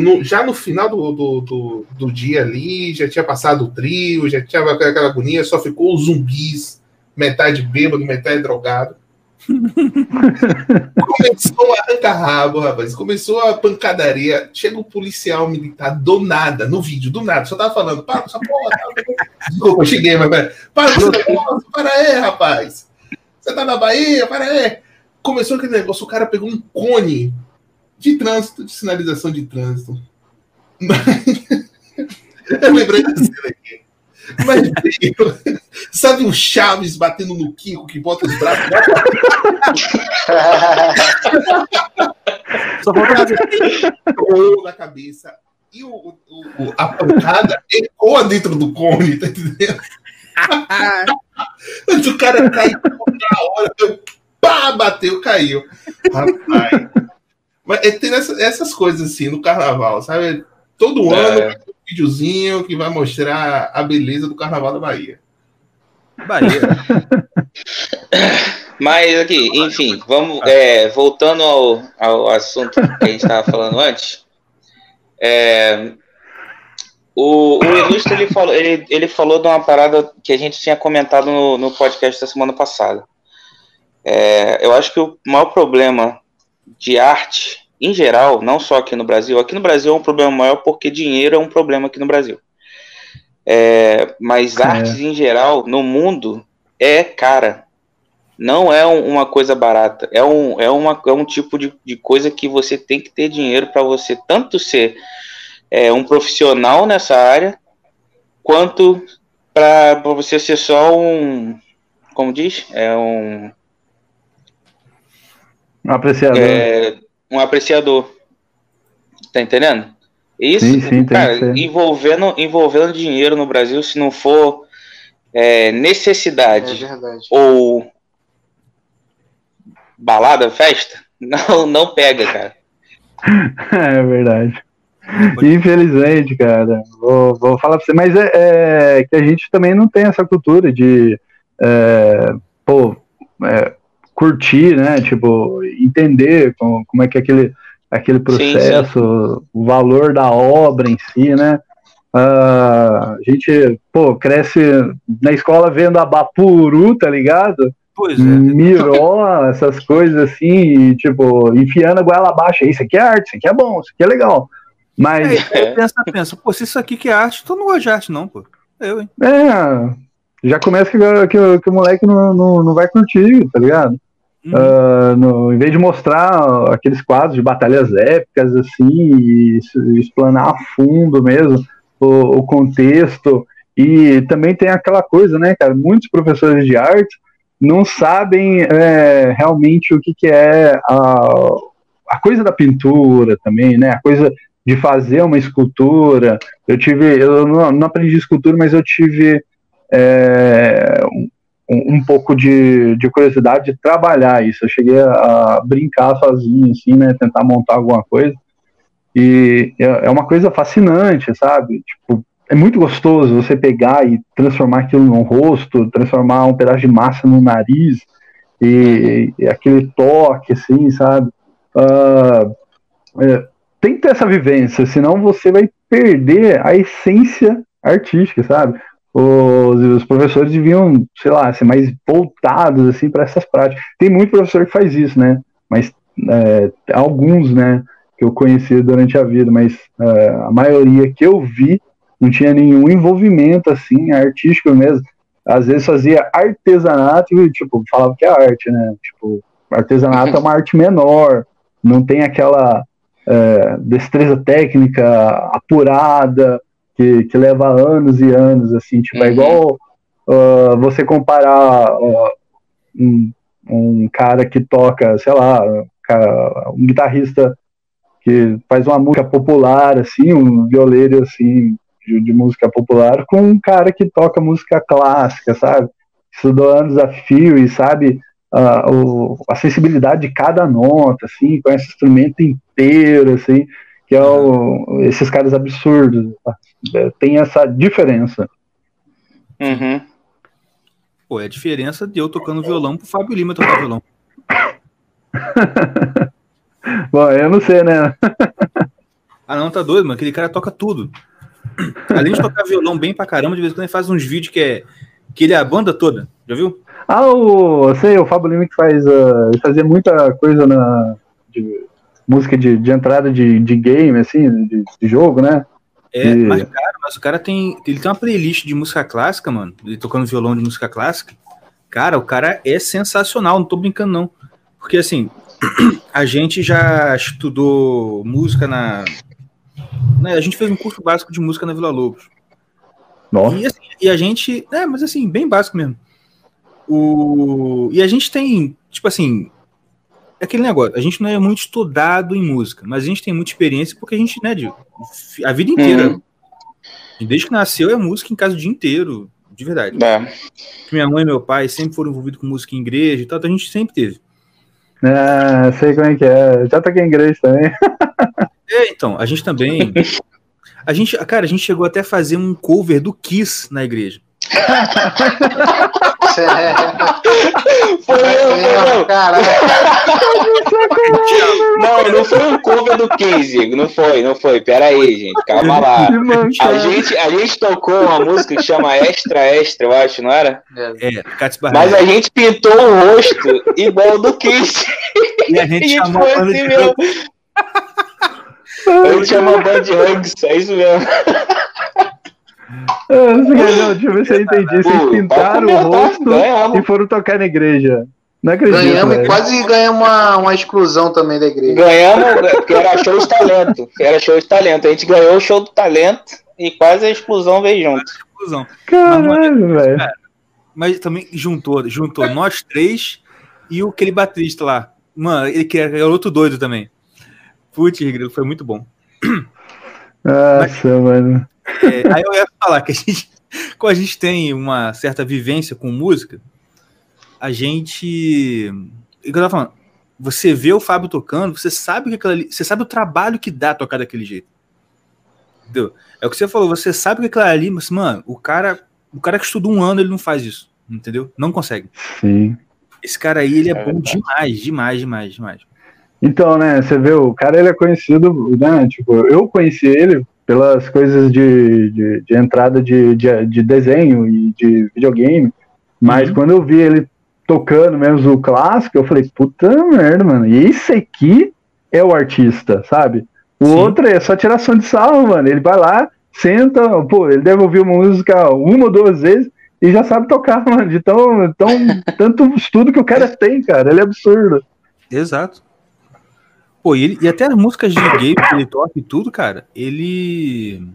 No- já no final do, do, do, do dia ali, já tinha passado o trio, já tinha aquela agonia, só ficou os zumbis, metade bêbado, metade drogado. Começou a arrancar rabo, rapaz. Começou a pancadaria. Chega o policial militar do nada, no vídeo, do nada. Só tava falando, para com essa porra. Desculpa, eu cheguei, mas para com essa porra, para aí, rapaz. Você tá na Bahia, para aí. Começou aquele negócio, o cara pegou um cone de trânsito, de sinalização de trânsito. Eu lembrei da cena aqui. Mas sabe o Chaves batendo no Kiko que bota os braços
Só
ecoou na cabeça. E o, o- o- a pancada ecoa dentro do cone, tá entendendo? Mas o cara caiu na hora. Pá, bateu, caiu. Rapaz. Mas é, tem essa- essas coisas assim no carnaval, sabe? Todo
É.
ano vai ter um videozinho que vai mostrar a beleza do carnaval da Bahia.
Bahia.
Mas aqui, enfim, vamos é, voltando ao, ao assunto que a gente estava falando antes. É, o, o Ilustre ele falou, ele, ele falou de uma parada que a gente tinha comentado no, no podcast da semana passada. É, eu acho que o maior problema de arte, em geral, não só aqui no Brasil, aqui no Brasil é um problema maior porque dinheiro é um problema aqui no Brasil. É, mas
É.
artes em geral, no mundo, é cara. Não é um- uma coisa barata. É um, é uma, é um tipo de, de coisa que você tem que ter dinheiro para você tanto ser é, um profissional nessa área, quanto para você ser só um. Como diz? É um,
apreciador.
é, um apreciador. Tá entendendo? Isso,
Sim, sim,
cara, envolvendo, envolvendo dinheiro no Brasil, se não for é,
É
necessidade
verdade.
ou balada, festa, não, não pega, cara.
É verdade. Infelizmente, cara. Vou, vou falar pra você, mas é, é que a gente também não tem essa cultura de é, pô, é, curtir, né? Tipo, entender como, como é que é aquele, aquele processo, o valor da obra em si, né? Ah, a gente, pô, cresce na escola vendo a Bapuru, tá ligado?
Pois é.
Miró, essas coisas assim, e, tipo, enfiando a goela abaixo. Isso aqui é arte, isso aqui é bom, isso aqui é legal. Mas,
Aí, aí pensa, pensa, pô, se isso aqui que é arte, tu não gosta de arte, não, pô. Eu, hein?
é, já começa que, que, o- que o moleque não, não, não vai curtir, tá ligado?
Uhum.
Ah, no, em vez de mostrar aqueles quadros de batalhas épicas, assim, e es- explanar a fundo mesmo, o, o contexto. E também tem aquela coisa, né, cara? Muitos professores de arte não sabem é, realmente o que, que é a, a coisa da pintura também, né? A coisa de fazer uma escultura. Eu tive, eu não, não aprendi escultura, mas eu tive é, um, um, pouco de, de, curiosidade de trabalhar isso. Eu cheguei a, brincar sozinho, assim, né? Tentar montar alguma coisa. E é, é uma coisa fascinante, sabe? Tipo, é muito gostoso você pegar e transformar aquilo num rosto, transformar um pedaço de massa no nariz e, e aquele toque, assim, sabe? Uh, é, tem que ter essa vivência, senão você vai perder a essência artística, sabe? Os, os professores deviam, sei lá, ser mais voltados assim para essas práticas. Tem muito professor que faz isso, né? Mas é, alguns, né, que eu conheci durante a vida, mas é, a maioria que eu vi não tinha nenhum envolvimento assim artístico mesmo. Às vezes fazia artesanato e tipo falava que é arte, né? Tipo artesanato é uma arte menor, não tem aquela é, destreza técnica apurada que, que leva anos e anos assim. Tipo é uhum. igual uh, você comparar uh, um, um cara que toca, sei lá, um guitarrista que faz uma música popular, assim, um violeiro, assim, de, de, música popular com um cara que toca música clássica, sabe? Estudou anos a fio e sabe a, o, a sensibilidade de cada nota, assim, com esse instrumento inteiro, assim, que é o, esses caras absurdos. Tá? Tem essa diferença.
Uhum.
Pô, é a diferença de eu tocando violão pro Fábio Lima tocar violão.
Bom, eu não sei, né?
ah, não, tá doido, mano. Aquele cara toca tudo. Além de tocar violão bem pra caramba, de vez em quando ele faz uns vídeos que é. que ele é a banda toda. Já viu?
Ah, o. sei, o Fábio Lima que faz. Uh, fazia muita coisa na. De, música de, de entrada de, de game, assim, de, de jogo, né?
É, e... mas, cara, mas o cara tem. Ele tem uma playlist de música clássica, mano. Ele tocando violão de música clássica. Cara, o cara é sensacional, não tô brincando, não. Porque assim, a gente já estudou música na, né, a gente fez um curso básico de música na Vila Lobos. Nossa. E, assim, e a gente. É, mas assim, bem básico mesmo. O, e a gente tem, tipo assim, aquele negócio, a gente não é muito estudado em música, mas a gente tem muita experiência porque a gente, né, de, a vida inteira. Uhum. Desde que nasceu é música em casa o dia inteiro, de verdade. É. Minha mãe e meu pai sempre foram envolvidos com música em igreja e tal, então a gente sempre teve.
É, sei como é que é. Já toquei em igreja também.
É, então, a gente também. A gente, cara, a gente chegou até a fazer um cover do Kiss na igreja.
Foi eu, foi eu. Não, não foi um cover do Kiss, não foi, não foi. Pera aí, gente, calma lá. A gente, a gente tocou uma música que chama Extra Extra, eu acho, não era?
É,
Mas a gente pintou o rosto igual do Kiss.
E a gente, e chamou
foi assim mesmo. Eu chamo Band Hugs, é isso mesmo.
Não, deixa eu ver se eu entendi. Vocês pintaram o rosto ganhamos. e foram tocar na igreja. Não acredito.
Ganhamos e quase ganhamos uma, uma exclusão também da igreja.
Ganhamos, porque era show de talento. Era show de talento. A gente ganhou o show do talento e quase a exclusão veio junto. Exclusão.
Caralho, velho.
Mas também juntou, juntou nós três e o aquele baterista lá. Mano, ele que era outro doido também. Putz, Grilo, foi muito bom.
Nossa, Mas, mano.
É, aí eu ia falar que a gente, como a gente tem uma certa vivência com música, a gente. Eu tava falando, você vê o Fábio tocando, você sabe que aquilo ali, você sabe o trabalho que dá tocar daquele jeito. Entendeu? É o que você falou, você sabe que aquilo ali, mas, mano, o cara, o cara que estuda um ano, ele não faz isso. Entendeu? Não consegue.
Sim.
Esse cara aí, ele é, é bom demais, demais, demais, demais.
Então, né, você vê, o cara ele é conhecido, né? Tipo, eu conheci ele pelas coisas de, de, de entrada de, de, de, desenho e de videogame, mas uhum. quando eu vi ele tocando mesmo o clássico, eu falei, puta merda, mano, e esse aqui é o artista, sabe? O Sim. outro é só tiração de sarro, mano. Ele vai lá, senta, pô, ele deve ouvir uma música uma ou duas vezes e já sabe tocar, mano. De tão, tão, tanto estudo que o cara tem, cara. Ele é absurdo.
Exato. Pô, e, ele, e até as músicas de game que ele toca e tudo, cara, ele.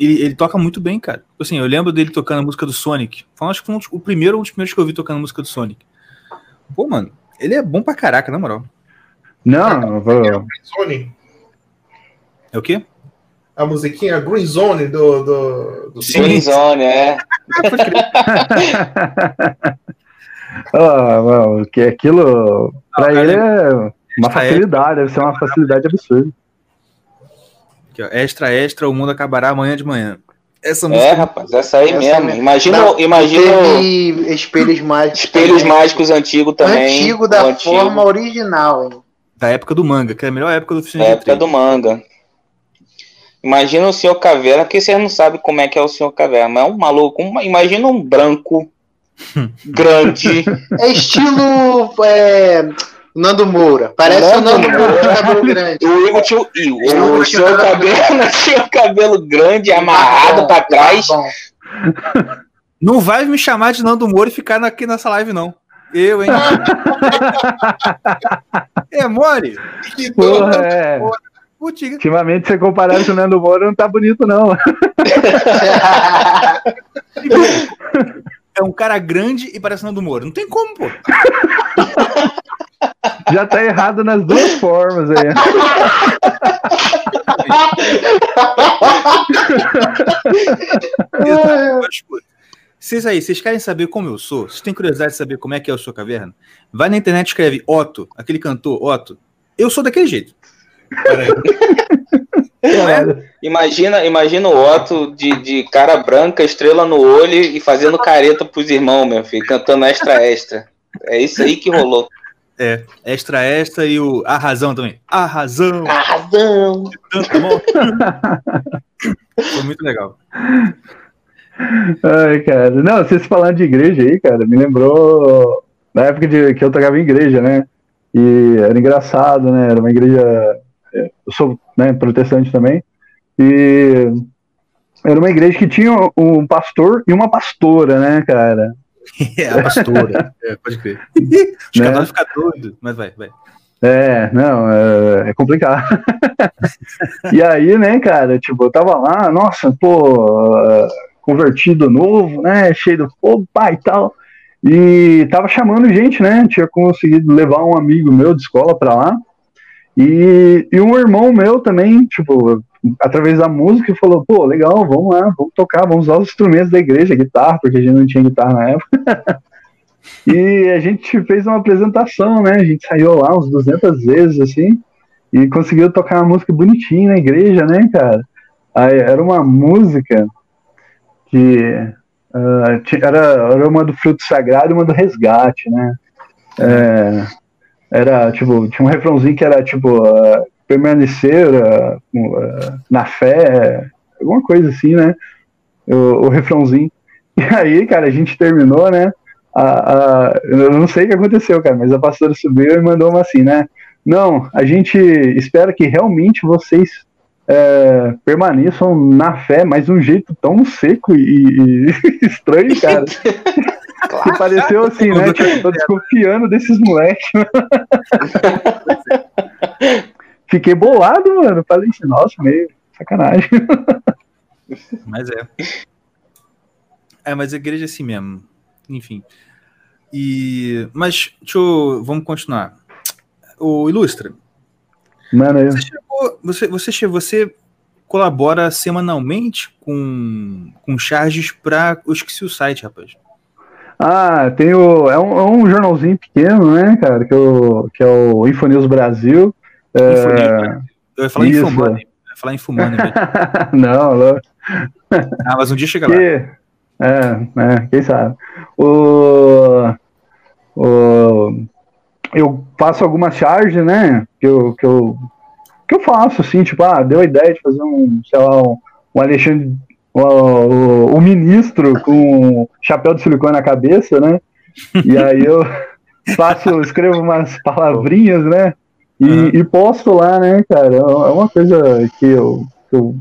ele, ele toca muito bem, cara. Assim, eu lembro dele tocando a música do Sonic. Foi, acho que foi um o primeiro, um dos primeiros que eu vi tocando a música do Sonic. Pô, mano, ele é bom pra caraca, na moral.
Não, vou-
Sony,
É o quê?
a musiquinha Green Zone do. do, do
Sim.
Green Zone, é.
Ah, mano, que aquilo pra
cara,
ele é uma
extra,
facilidade, deve ser uma facilidade absurda.
Aqui, ó, extra, extra, o mundo acabará amanhã de manhã. Essa
É,
música.
rapaz, essa aí
Essa
mesmo.
mesmo.
Imagina,
Não,
imagina
Teve espelhos mágicos.
espelhos
também.
mágicos antigo também.
Antigo da
antigo,
forma original, hein?
Da época do manga, que é a melhor época do
da
filme
época do manga. Imagina o Senhor Caverna, porque vocês não sabem como é que é o Senhor Caverna, mas é um maluco. uma- imagina um branco grande.
É estilo é, Nando Moura. Parece o
Nando
Nando Moura com cabelo grande.
O Igor tinha, o, o Senhor Caverna tinha o cabelo grande, amarrado pra trás.
Tá bom.
Não vai me chamar de Nando Moura e ficar aqui nessa live, não. Eu, hein? é mole?
Porra, é.
Putz,
Ultimamente, você comparado com o Nando Moura, não tá bonito, não.
é um cara grande e parece Nando Moura. Não tem como, pô.
Já tá errado nas duas formas aí.
Vocês aí, vocês querem saber como eu sou? Vocês têm curiosidade de saber como é que é o sua caverna? Vai na internet e escreve Otto, aquele cantor, Otto. Eu sou daquele jeito.
Caralho.
Imagina, imagina o Otto de, de cara branca, estrela no olho e fazendo careta pros irmãos, meu filho, cantando extra extra. É isso aí que rolou.
É, extra extra e o A Razão também. A Razão.
A razão.
Foi muito legal.
Ai, cara. Não, vocês falando de igreja aí, cara, me lembrou na época de, que eu tocava em igreja, né? E era engraçado, né? Era uma igreja. é, Eu sou né, protestante também. E era uma igreja que tinha um pastor e uma pastora, né, cara?
É, a pastora. É, pode crer. Os
Né?
caras ficam doidos. Mas vai, vai.
É, não, é, é complicado. e aí, né, cara, tipo, eu tava lá, nossa, pô, convertido novo, né, cheio do fogo, pai e tal. E tava chamando gente, né, tinha conseguido levar um amigo meu de escola pra lá. E, e um irmão meu também, tipo, através da música, falou, pô, legal, vamos lá, vamos tocar, vamos usar os instrumentos da igreja, guitarra, porque a gente não tinha guitarra na época. E a gente fez uma apresentação, né? A gente saiu lá uns 200 vezes, assim, e conseguiu tocar uma música bonitinha na igreja, né, cara? Aí, era uma música que ti- era, era uma do fruto sagrado e uma do resgate, né? É, era, tipo, tinha um refrãozinho que era, tipo, ah, permanecer ah, ah, na fé, alguma coisa assim, né? O, o refrãozinho. E aí, cara, a gente terminou, né? a, a- eu não sei o que aconteceu, cara, mas a pastora subiu e mandou uma assim, né? Não, a gente espera que realmente vocês é, permaneçam na fé, mas de um jeito tão seco e, e estranho, cara. Que pareceu assim, né? Tipo, tô desconfiando desses moleques. Fiquei bolado, mano. Falei assim, nossa, meio sacanagem.
Mas é. É, mas a igreja é assim mesmo. Enfim. E. Mas, deixa eu. Vamos continuar. O Ilustra.
Mano, eu,
Você chegou. Você, você, che- você colabora semanalmente com, com charges pra. Eu esqueci o site, rapaz.
Ah, tem o. É um, é um jornalzinho pequeno, né, cara? Que, o, que é o Infonews Brasil. É,
Eu ia falar
Isso.
Infomoney. Eu ia falar Infomoney.
não, não.
ah, mas um dia chega lá.
Que, é, é, quem sabe. O, o, eu faço algumas charges, né? Que eu, que, eu, que eu faço, assim, tipo, ah, deu a ideia de fazer um, sei lá, um, um Alexandre. O, o, o ministro com chapéu de silicone na cabeça, né? E aí eu faço, escrevo umas palavrinhas, né? E,
Uhum.
e posto lá, né, cara? É uma coisa que eu, que eu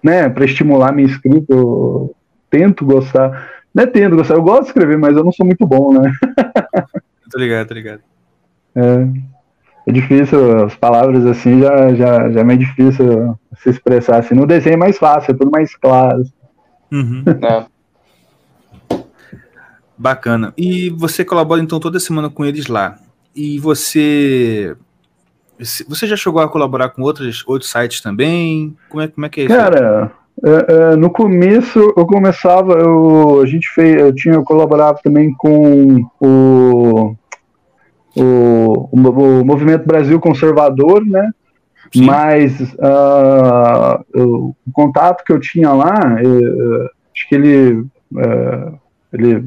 né, para estimular minha escrita, eu tento gostar. Não é tento gostar, eu gosto de escrever, mas eu não sou muito bom, né?
Tô ligado, tô ligado.
É. é difícil, as palavras assim já, já, já é meio difícil se expressar assim. No desenho é mais fácil, é tudo mais claro.
Uhum.
É.
Bacana. E você colabora então toda semana com eles lá. E você. Você já chegou a colaborar com outros, outros sites também? Como é, como é que é isso?
Cara, é, é, no começo eu começava, eu, a gente fez, eu tinha colaborado também com o, o, o Movimento Brasil Conservador, né?
Sim.
Mas eu- o contato que eu tinha lá, eh, acho que ele, eh, ele,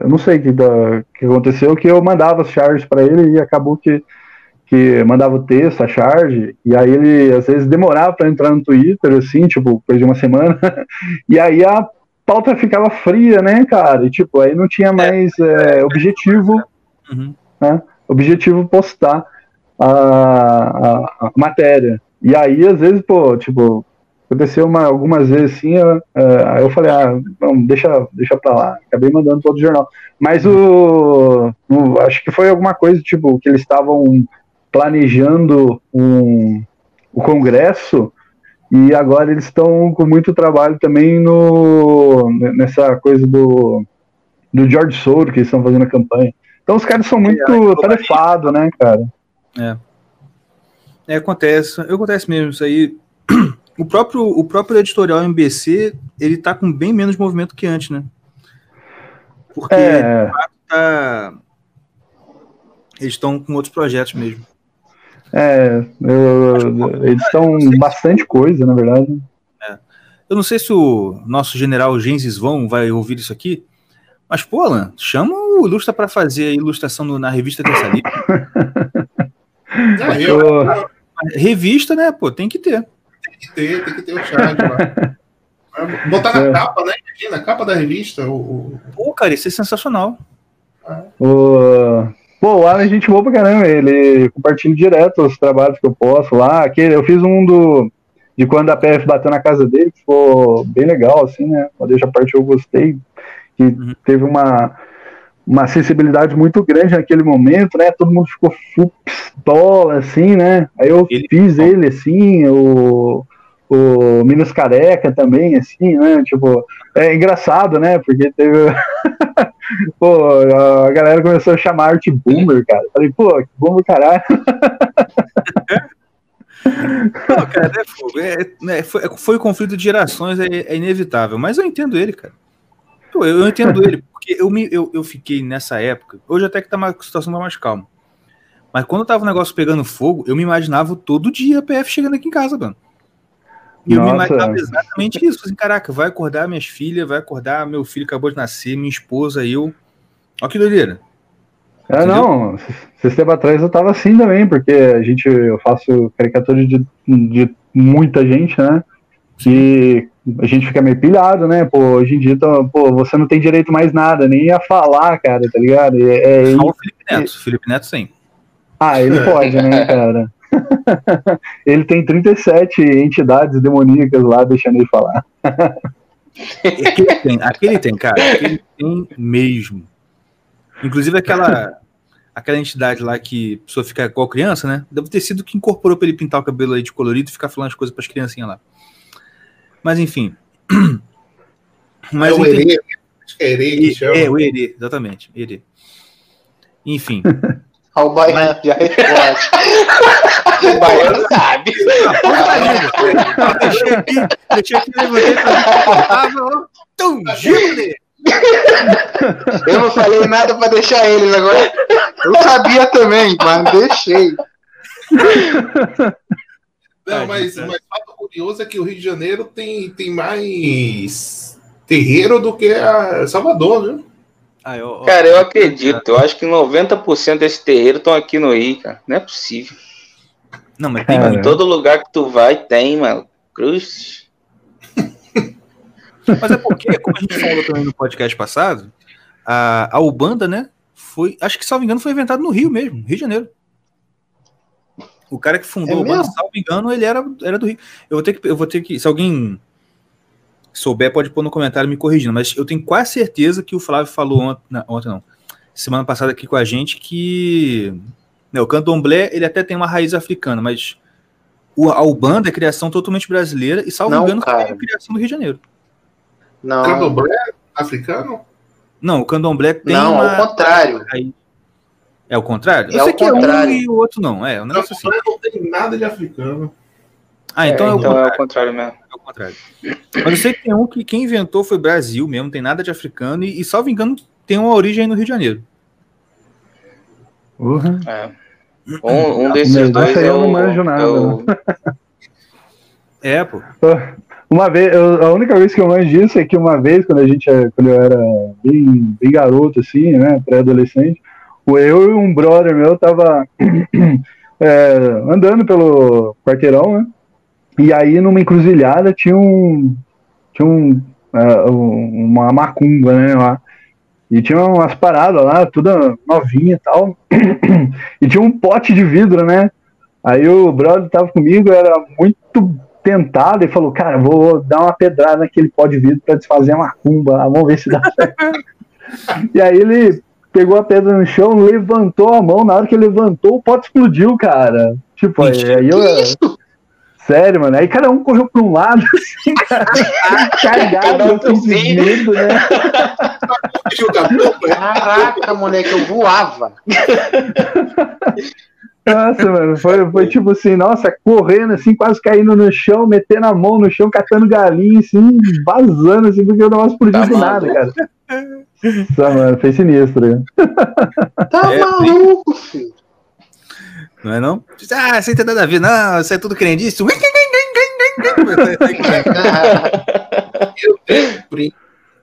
eu não sei o que, da- que aconteceu, que eu mandava as charges para ele e acabou que, que mandava o texto, a charge, e aí ele às vezes demorava para entrar no Twitter, assim, tipo, depois de uma semana, e aí a pauta ficava fria, né, cara? E tipo, aí não tinha mais eh, objetivo
Uhum.
objetivo postar a, a, a matéria. E aí, às vezes, pô, tipo, aconteceu uma, algumas vezes assim, eu, é, aí eu falei, ah, não, deixa, deixa pra lá. Acabei mandando todo o jornal. Mas o, o- Acho que foi alguma coisa, tipo, que eles estavam planejando um, o congresso. E agora eles estão com muito trabalho também no, nessa coisa do, do George Soros, que eles estão fazendo a campanha. Então os caras são muito tarefados, né, cara?
É, acontece. Acontece mesmo isso aí. O próprio, o próprio editorial MBC, ele tá com bem menos movimento que antes, né? Porque
É,
tá- eles estão com outros projetos mesmo.
É eu- eles estão bastante coisa, na verdade.
Eu não sei se o nosso general Gengis Vão vai ouvir isso aqui, mas, pô, Alan, chama o Ilustra para fazer a ilustração no- na revista Terça Livre.
Eu,
Eu-
Revista, né, pô, tem que ter.
tem que ter, tem que ter o lá. Botar na
É.
capa, né? Imagina, a capa da revista. O, o-
Pô, cara, isso é sensacional.
O... Pô, o Alan é gente boa pra caramba, ele compartilha direto os trabalhos que eu posto lá. Aquele, eu fiz um do de quando a PF bateu na casa dele, que ficou bem legal, assim, né? Uma deixa a parte eu gostei, que
Uhum.
teve uma, uma sensibilidade muito grande naquele momento, né? Todo mundo ficou pistola, assim, né? Aí eu
Ele-
fiz ele, assim, o, o Minas Careca também, assim, né? Tipo, é engraçado, né? Porque teve. pô, a galera começou a chamar arte boomer, cara. Falei, pô, que boomer caralho.
Não, cara, é fogo. É, né, foi, foi o conflito de gerações, é, é inevitável. Mas eu entendo ele, cara. Pô, eu, eu entendo ele, porque eu, me, eu, eu fiquei nessa época. Hoje até que tá uma situação tá mais calma. Mas quando tava o negócio pegando fogo, eu me imaginava todo dia a PF chegando aqui em casa, mano. E eu me imaginava exatamente isso. Assim, caraca, vai acordar minhas filhas, vai acordar meu filho que acabou de nascer, minha esposa, eu. Ó que doideira.
É, não, esses tempos atrás eu tava assim também, porque a gente, eu faço caricatura de, de muita gente, né? Que a gente fica meio pilhado, né? Pô, hoje em dia, então, pô, você não tem direito mais nada, nem a falar, cara, tá ligado? É, é-
Só o Felipe Neto. Felipe Neto, sim.
ah, ele pode, né, cara? ele tem 37 entidades demoníacas lá deixando ele falar.
Aquele tem, aquele tem, cara. Aquele tem mesmo. Inclusive aquela, aquela entidade lá que a pessoa fica igual criança, né? Deve ter sido que incorporou pra ele pintar o cabelo aí de colorido e ficar falando as coisas pras criancinhas lá. Mas enfim. Mas
é o acho que é.
É, o Herê, exatamente. Herê. Enfim.
O baiano já responde. o baiano sabe.
deixei aqui, deixei aqui, levantei pra. Tum, giro,
Eu não falei nada pra deixar eles agora. Eu sabia também, mas deixei.
Não, mas, mas o fato curioso é que o Rio de Janeiro tem, tem mais terreiro do que a Salvador, viu?
Ah, eu,
Cara, eu acredito. Eu acho que 90% desse terreiro estão aqui no Rio, cara. Não é possível.
Não, mas tem
Em todo lugar que tu vai, tem, mano. Cruz.
Mas é porque, como a gente falou também no podcast passado, a, a Ubanda, né? Foi, acho que, salvo engano, foi inventado no Rio mesmo, Rio de Janeiro. O cara que fundou
É
a Ubanda, salvo engano, ele era, era do Rio. Eu vou ter que, eu vou ter que, se alguém souber, pode pôr no comentário me corrigindo, mas eu tenho quase certeza que o Flávio falou ontem, não, ontem não, semana passada aqui com a gente que Né, o candomblé, ele até tem uma raiz africana, mas o, a Ubanda é criação totalmente brasileira e, salvo
Não,
engano,
cara.
foi criação do Rio de Janeiro.
Não,
Candomblé africano?
Não, o candomblé tem
não,
uma...
ao contrário.
É o contrário?
É
Eu sei que é um
contrário.
e o outro não. É, um negócio assim.
Candomblé não tem nada de africano.
Ah, então é,
É,
o
então é
contrário.
o contrário mesmo.
O contrário. Mas eu sei que tem um que quem inventou foi Brasil mesmo, não tem nada de africano, e, e salvo engano, tem uma origem aí no Rio de Janeiro.
Porra.
É. Um, um desses
Mas
dois
essa aí
é
eu não manjo nada,
é o-
É, pô.
Uma vez, eu- a única vez que eu manjo disso é que uma vez, quando a gente, é- quando eu era bem, bem garoto, assim, né, pré-adolescente, o- eu e um brother meu tava é, andando pelo quarteirão, né, e aí numa encruzilhada tinha um, tinha um, um- uma macumba, né, lá, e tinha umas paradas lá, toda novinha e tal, e tinha um pote de vidro, né, aí o brother tava comigo, era muito tentado e falou, cara, vou dar uma pedrada naquele pó de vidro pra desfazer a macumba, lá, vamos ver se dá certo. e aí ele pegou a pedra no chão, levantou a mão, na hora que levantou, o pote explodiu, cara. Tipo, aí, aí eu... Sério, mano. Aí cada um correu pra um lado, assim, cara,
Cada
cagado, de
filho.
medo, né?
Caraca, moleque, eu voava.
Nossa, mano, foi, foi tipo assim, nossa, correndo assim, quase caindo no chão, metendo a mão no chão, catando galinha, assim, vazando, assim, porque o negócio explodiu
Tá
do nada, cara. Nossa, mano, foi sinistro. né?
Tá
É,
maluco, filho.
Não é não? Ah, isso aí tem nada a ver, não, isso é tudo crendice.
Eu tenho um primo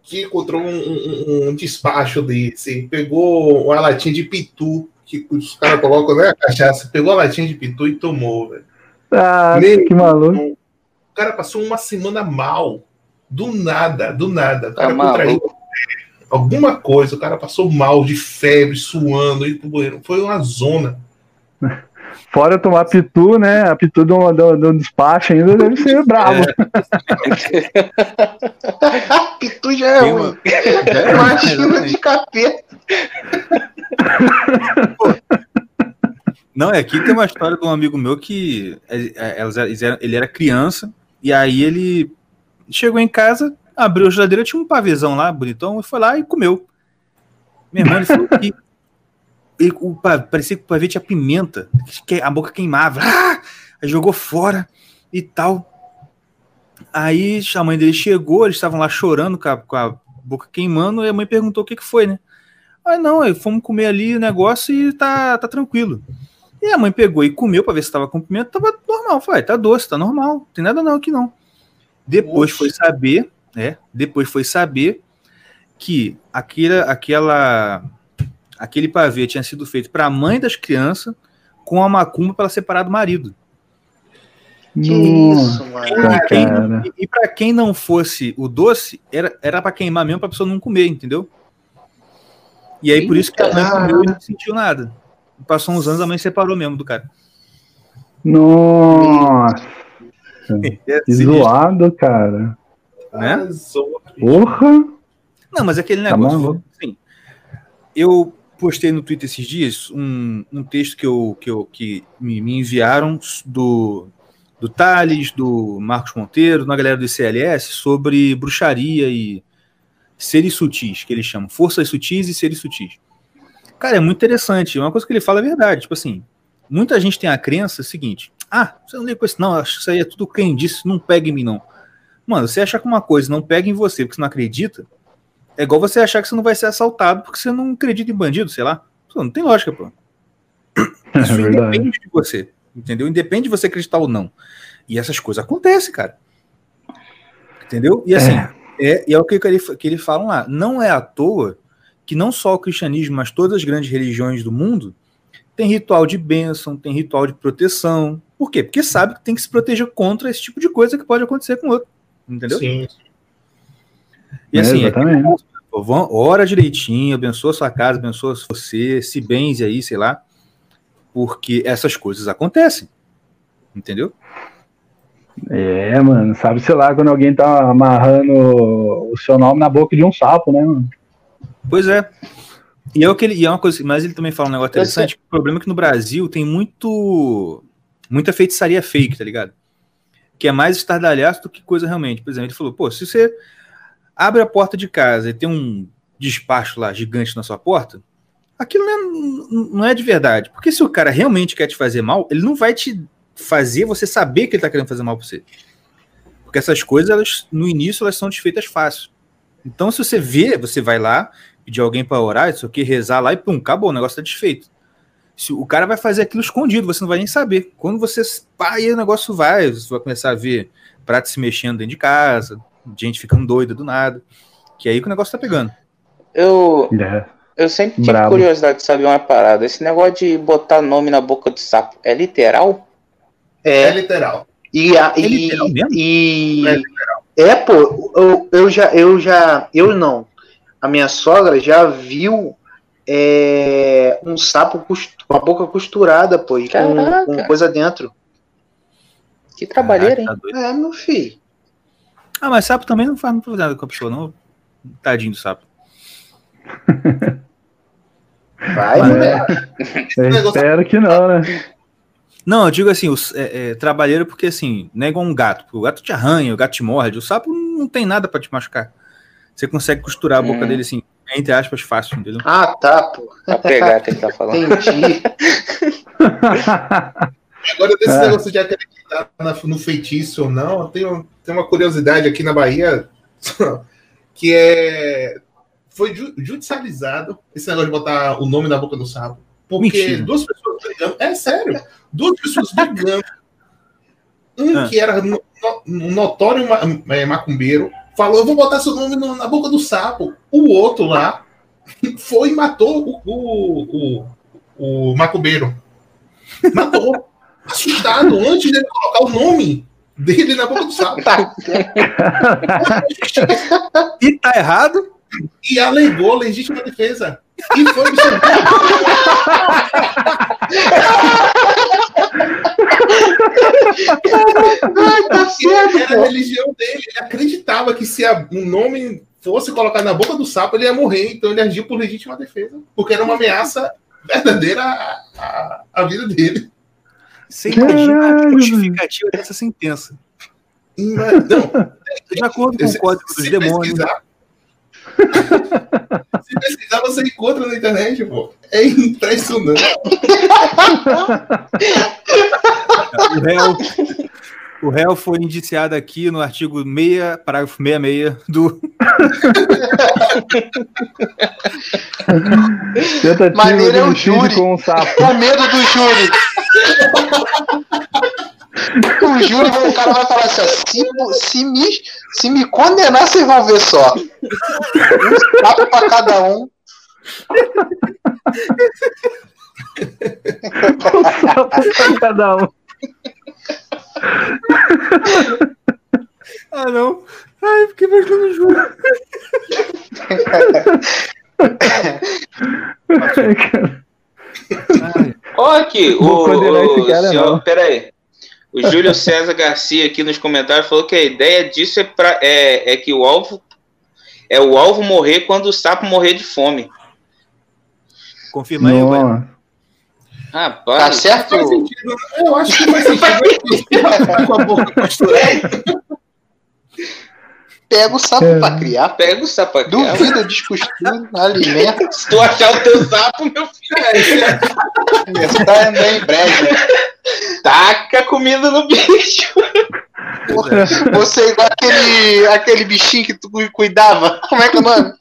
que encontrou um, um- um despacho desse. Pegou uma latinha de pitu, que os caras colocam né, a cachaça. Pegou a latinha de pitu e tomou, velho.
Ah, que maluco.
O cara passou uma semana mal. Do nada, do nada. O
Tá
cara contraiu
maluco.
alguma coisa. O cara passou mal, de febre, suando, e pro banheiro. Foi uma zona.
Fora tomar pitu, né? A pitu do, do, do despacho ainda deve ser bravo.
Pitu já é
Tem
ruim.
uma-
Imagina de capeta.
Não, é aqui tem uma história de um amigo meu que é, é, ele era criança e aí ele chegou em casa, abriu a geladeira, tinha um pavêzão lá, bonitão, e foi lá e comeu. Meu irmão, ele falou que ele- o pa- parecia que o pavê tinha pimenta, que a boca queimava. Ah! Aí jogou fora e tal. Aí a mãe dele chegou, eles estavam lá chorando com a, com a boca queimando, e a mãe perguntou o que, que foi, né? Ah, não, aí fomos comer ali o negócio e tá, tá tranquilo. E a mãe pegou e comeu pra ver se tava com pimenta, tava normal. Falei, tá doce, tá normal, não tem nada não aqui não. Depois foi saber, né? Depois foi saber que aquela, aquela, aquele pavê tinha sido feito pra mãe das crianças com a macumba para separar do marido.
Que
Nossa,
isso, mano.
E, para quem não fosse o doce, era, era para queimar mesmo pra pessoa não comer, entendeu? E aí por isso que a mãe
Eita.
comeu e não sentiu nada. Passou uns anos, a mãe separou mesmo do cara.
Nossa,
É,
que
sinistro,
zoado, cara.
né?
A.
Porra!
Não, mas aquele
Tá
negócio.
maluco.
assim, eu postei no Twitter esses dias um, um texto que, eu, que, eu, que me, me enviaram do, do Thales, do Marcos Monteiro, uma galera do ICLS, sobre bruxaria e seres sutis, que eles chamam. Forças sutis e seres sutis. Cara, é muito interessante. Uma coisa que ele fala é verdade. Tipo assim, muita gente tem a crença seguinte: ah, você não liga com isso, não, acho que isso aí é tudo crendice, não pega em mim, não. Mano, você achar que uma coisa não pega em você porque você não acredita, é igual você achar que você não vai ser assaltado porque você não acredita em bandido, sei lá. Pô, não tem lógica, pô.
É
Isso
verdade.
independe de você, entendeu? Independe de você acreditar ou não. E essas coisas acontecem, cara. Entendeu? E assim, é, e é o que ele, que ele falam lá. Não é à toa que não só o cristianismo, mas todas as grandes religiões do mundo tem ritual de bênção, tem ritual de proteção. Por quê? Porque sabe que tem que se proteger contra esse tipo de coisa que pode acontecer com o outro. Entendeu?
Sim.
E
É,
assim, é
exatamente.
Vão- ora direitinho, abençoa sua casa, abençoa você, se benze aí, sei lá. Porque essas coisas acontecem. Entendeu?
É, mano, sabe, sei lá, quando alguém tá amarrando o seu nome na boca de um sapo, né, mano?
Pois é. E é, o que ele, e é uma coisa, mas ele também fala um negócio interessante. O problema é que no Brasil tem muito muita feitiçaria fake, tá ligado? Que é mais estardalhaço do que coisa realmente. Por exemplo, ele falou, pô, se você abre a porta de casa e tem um despacho lá gigante na sua porta, aquilo não é, não é de verdade. Porque se o cara realmente quer te fazer mal, ele não vai te fazer você saber que ele tá querendo fazer mal pra você. Porque essas coisas, elas, no início, elas são desfeitas fácil. Então, se você vê, você vai lá, pedir alguém para orar, isso aqui, rezar lá e pum, acabou, o negócio tá desfeito. Se o cara vai fazer aquilo escondido, você não vai nem saber. Quando você pá, aí o negócio vai, você vai começar a ver prato se mexendo dentro de casa, gente ficando doida do nada. Que é aí que o negócio tá pegando.
Eu, é. eu sempre tive Bravo. curiosidade de saber uma parada. Esse negócio de botar nome na boca do sapo é literal?
É, é literal.
E, a, é e, literal mesmo? E, é, literal. é, pô, eu, eu já, eu já, eu não. A minha sogra já viu é, um sapo com a boca costurada, pô, e com, com, coisa dentro.
Que trabalheira, hein? Tá
é, meu filho.
Ah, mas sapo também não faz muito nada com a pessoa, não. Tadinho do sapo.
Vai, né?
espero que não, né?
Não, eu digo assim, os, é, é, trabalheiro porque assim, não é igual um gato. Porque o gato te arranha, o gato te morde. O sapo não tem nada para te machucar. Você consegue costurar a boca hum. dele assim, entre aspas, fácil, entendeu?
Ah, tá, pô.
Pra pegar que ele tá falando. Entendi.
Agora, desse é. negócio de acreditar no feitiço ou não, tem, tem uma curiosidade aqui na Bahia que é. Foi judicializado esse negócio de botar o nome na boca do sapo. Porque Mentira. duas pessoas brigando. É sério. Duas pessoas brigando. Um ah. que era um notório é, macumbeiro falou: Eu vou botar seu nome na boca do sapo. O outro lá foi e matou o, o, o, o macumbeiro. Matou. Assustado, antes de colocar o nome dele na boca do sapo.
e tá errado?
E alegou legítima defesa. E foi tá certo, era a religião dele. Ele acreditava que se um nome fosse colocado na boca do sapo, ele ia morrer. Então ele agiu por legítima defesa. Porque era uma ameaça verdadeira à, à, à vida dele.
Você imagina a justificativa dessa sentença.
Não,
de acordo com o código dos demônios.
Se pesquisar, você encontra na internet, pô. É impressionante.
o, réu, o réu foi indiciado aqui no artigo 6, parágrafo 66 do.
Tentativa Maneiro é o júri. Com um sapo. Com medo do júri. O júri, o cara vai falar assim: se, se, me, se me condenar, vocês vão ver só. Um sapo pra cada um.
um sapo pra cada um.
Ah, não. Ai, fiquei imaginando o júri.
Olha aqui, o, o, o senhor, peraí. O Júlio César Garcia aqui nos comentários falou que a ideia disso é, pra, é, é que o alvo é o alvo morrer quando o sapo morrer de fome.
Confirma aí, mano.
Rapaz, tá certo?
Eu acho que faz sentido. com a boca costurada.
Pega o sapo é. pra criar.
Pega o sapo pra criar.
Duvida de costura, alimenta.
Se tu achar o teu sapo, meu filho.
É, tá em breve.
Taca comida no bicho.
Você é igual aquele, aquele bichinho que tu cuidava. Como é que é o nome?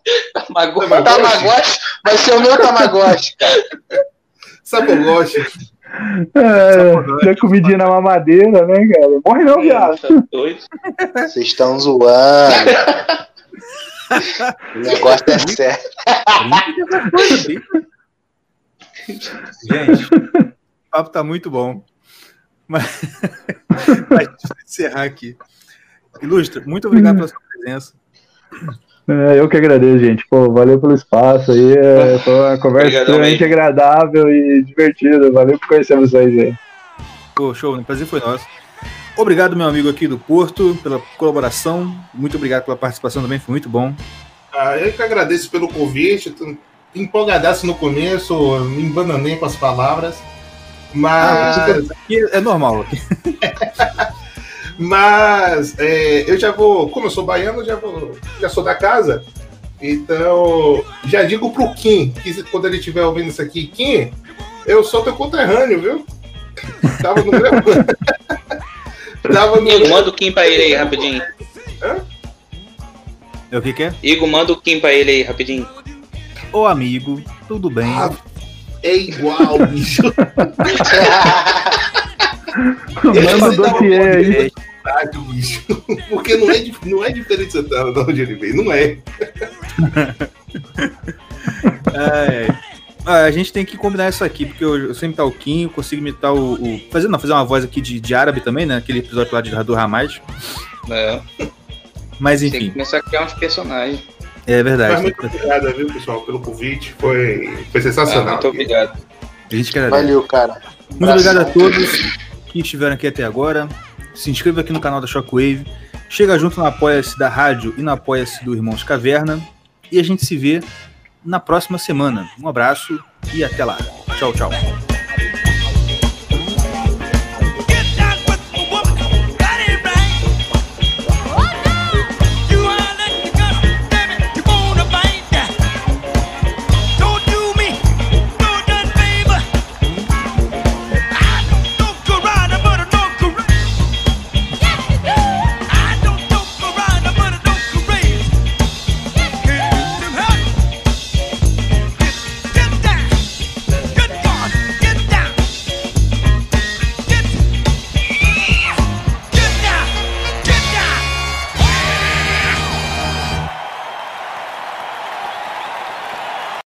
Tamagotchi.
Tamagotchi. Vai ser o meu Tamagotchi, cara.
Sabogotchi.
É, comidinha na mamadeira, né, cara? Morre não, viado.
Tá Vocês estão zoando. o negócio é sério.
Gente, o papo tá muito bom. Mas, mas encerrar aqui. Ilustra, muito obrigado pela sua presença.
É, eu que agradeço, gente. Pô, valeu pelo espaço aí. É, foi uma conversa Obrigado, extremamente agradável e divertida. Valeu por conhecer vocês aí.
Pô, show, o prazer foi nosso. Obrigado, meu amigo aqui do Porto, pela colaboração. Muito obrigado pela participação também, foi muito bom.
Ah, eu que agradeço pelo convite. empolgadaço no começo, me embananei com as palavras. Mas.
Ah, é normal.
mas é, eu já vou, como eu sou baiano, já vou, já sou da casa. Então, já digo pro Kim, que quando ele estiver ouvindo isso aqui, Kim, eu sou teu conterrâneo, viu? Tava no meu.
Tava no Igor, manda o Kim pra ele aí, rapidinho. Hã?
É o que, que é?
Igor, manda o Kim pra ele aí, rapidinho.
Ô amigo, tudo bem? Ah,
é igual, bicho.
Manda o dossiê aí.
Bicho. Porque não é, não é diferente de Santana de onde ele veio, não é.
é. Ah, a gente tem que combinar isso aqui, porque eu, eu sempre tá o Kim, consigo imitar o. o fazer, não, fazer uma voz aqui de, de árabe também, né? Aquele episódio lá de do Ramais.
É.
Mas enfim.
Tem que começar a criar uns personagens.
É verdade.
Mas muito obrigado, viu, pessoal, pelo convite. Foi, foi sensacional. Ah,
muito obrigado.
A gente quer
Valeu, cara.
Muito obrigado a todos que estiveram aqui até agora. Se inscreva aqui no canal da Shockwave. Chega junto no Apoia-se da rádio e no Apoia-se do Irmãos Caverna. E a gente se vê na próxima semana. Um abraço e até lá. Tchau, tchau.